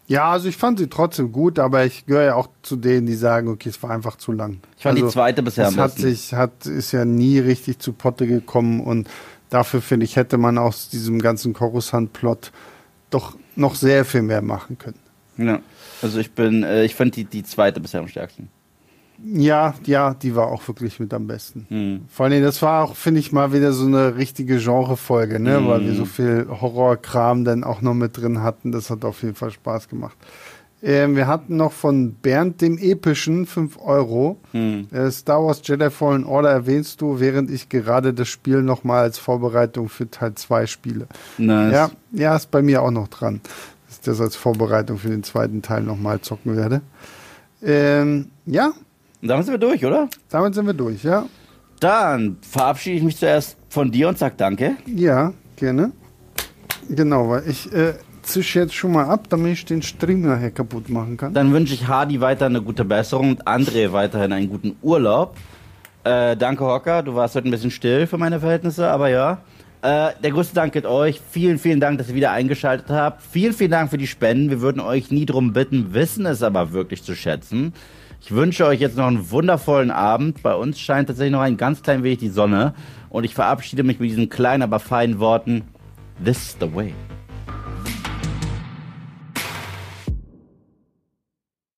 Ja, also ich fand sie trotzdem gut, aber ich gehöre ja auch zu denen, die sagen, okay, es war einfach zu lang. Ich fand also, die zweite bisher am besten. hat sich, hat, ist ja nie richtig zu Potte gekommen und dafür finde ich, hätte man aus diesem ganzen Coruscant-Plot doch noch sehr viel mehr machen können. Ja, also ich bin, äh, ich fand die, die zweite bisher am stärksten. Ja, ja, die war auch wirklich mit am besten. Mhm. Vor allem, das war auch, finde ich, mal wieder so eine richtige Genrefolge, ne? Mhm. Weil wir so viel Horrorkram dann auch noch mit drin hatten. Das hat auf jeden Fall Spaß gemacht. Ähm, wir hatten noch von Bernd dem Epischen 5 Euro. Mhm. Äh, Star Wars Jedi Fallen Order erwähnst du, während ich gerade das Spiel nochmal als Vorbereitung für Teil 2 spiele. Nice. Ja, ja, ist bei mir auch noch dran, dass ich das als Vorbereitung für den zweiten Teil nochmal zocken werde. Ähm, ja, und damit sind wir durch, oder? Damit sind wir durch, ja. Dann verabschiede ich mich zuerst von dir und sag Danke. Ja, gerne. Genau, weil ich äh, zische jetzt schon mal ab, damit ich den Stream nachher kaputt machen kann. Dann wünsche ich Hardy weiter eine gute Besserung und André weiterhin einen guten Urlaub. Äh, danke, Hocker. Du warst heute ein bisschen still für meine Verhältnisse, aber ja. Äh, der größte Dank geht euch. Vielen, vielen Dank, dass ihr wieder eingeschaltet habt. Vielen, vielen Dank für die Spenden. Wir würden euch nie drum bitten, wissen es aber wirklich zu schätzen. Ich wünsche euch jetzt noch einen wundervollen Abend. Bei uns scheint tatsächlich noch ein ganz klein wenig die Sonne. Und ich verabschiede mich mit diesen kleinen, aber feinen Worten. This is the way.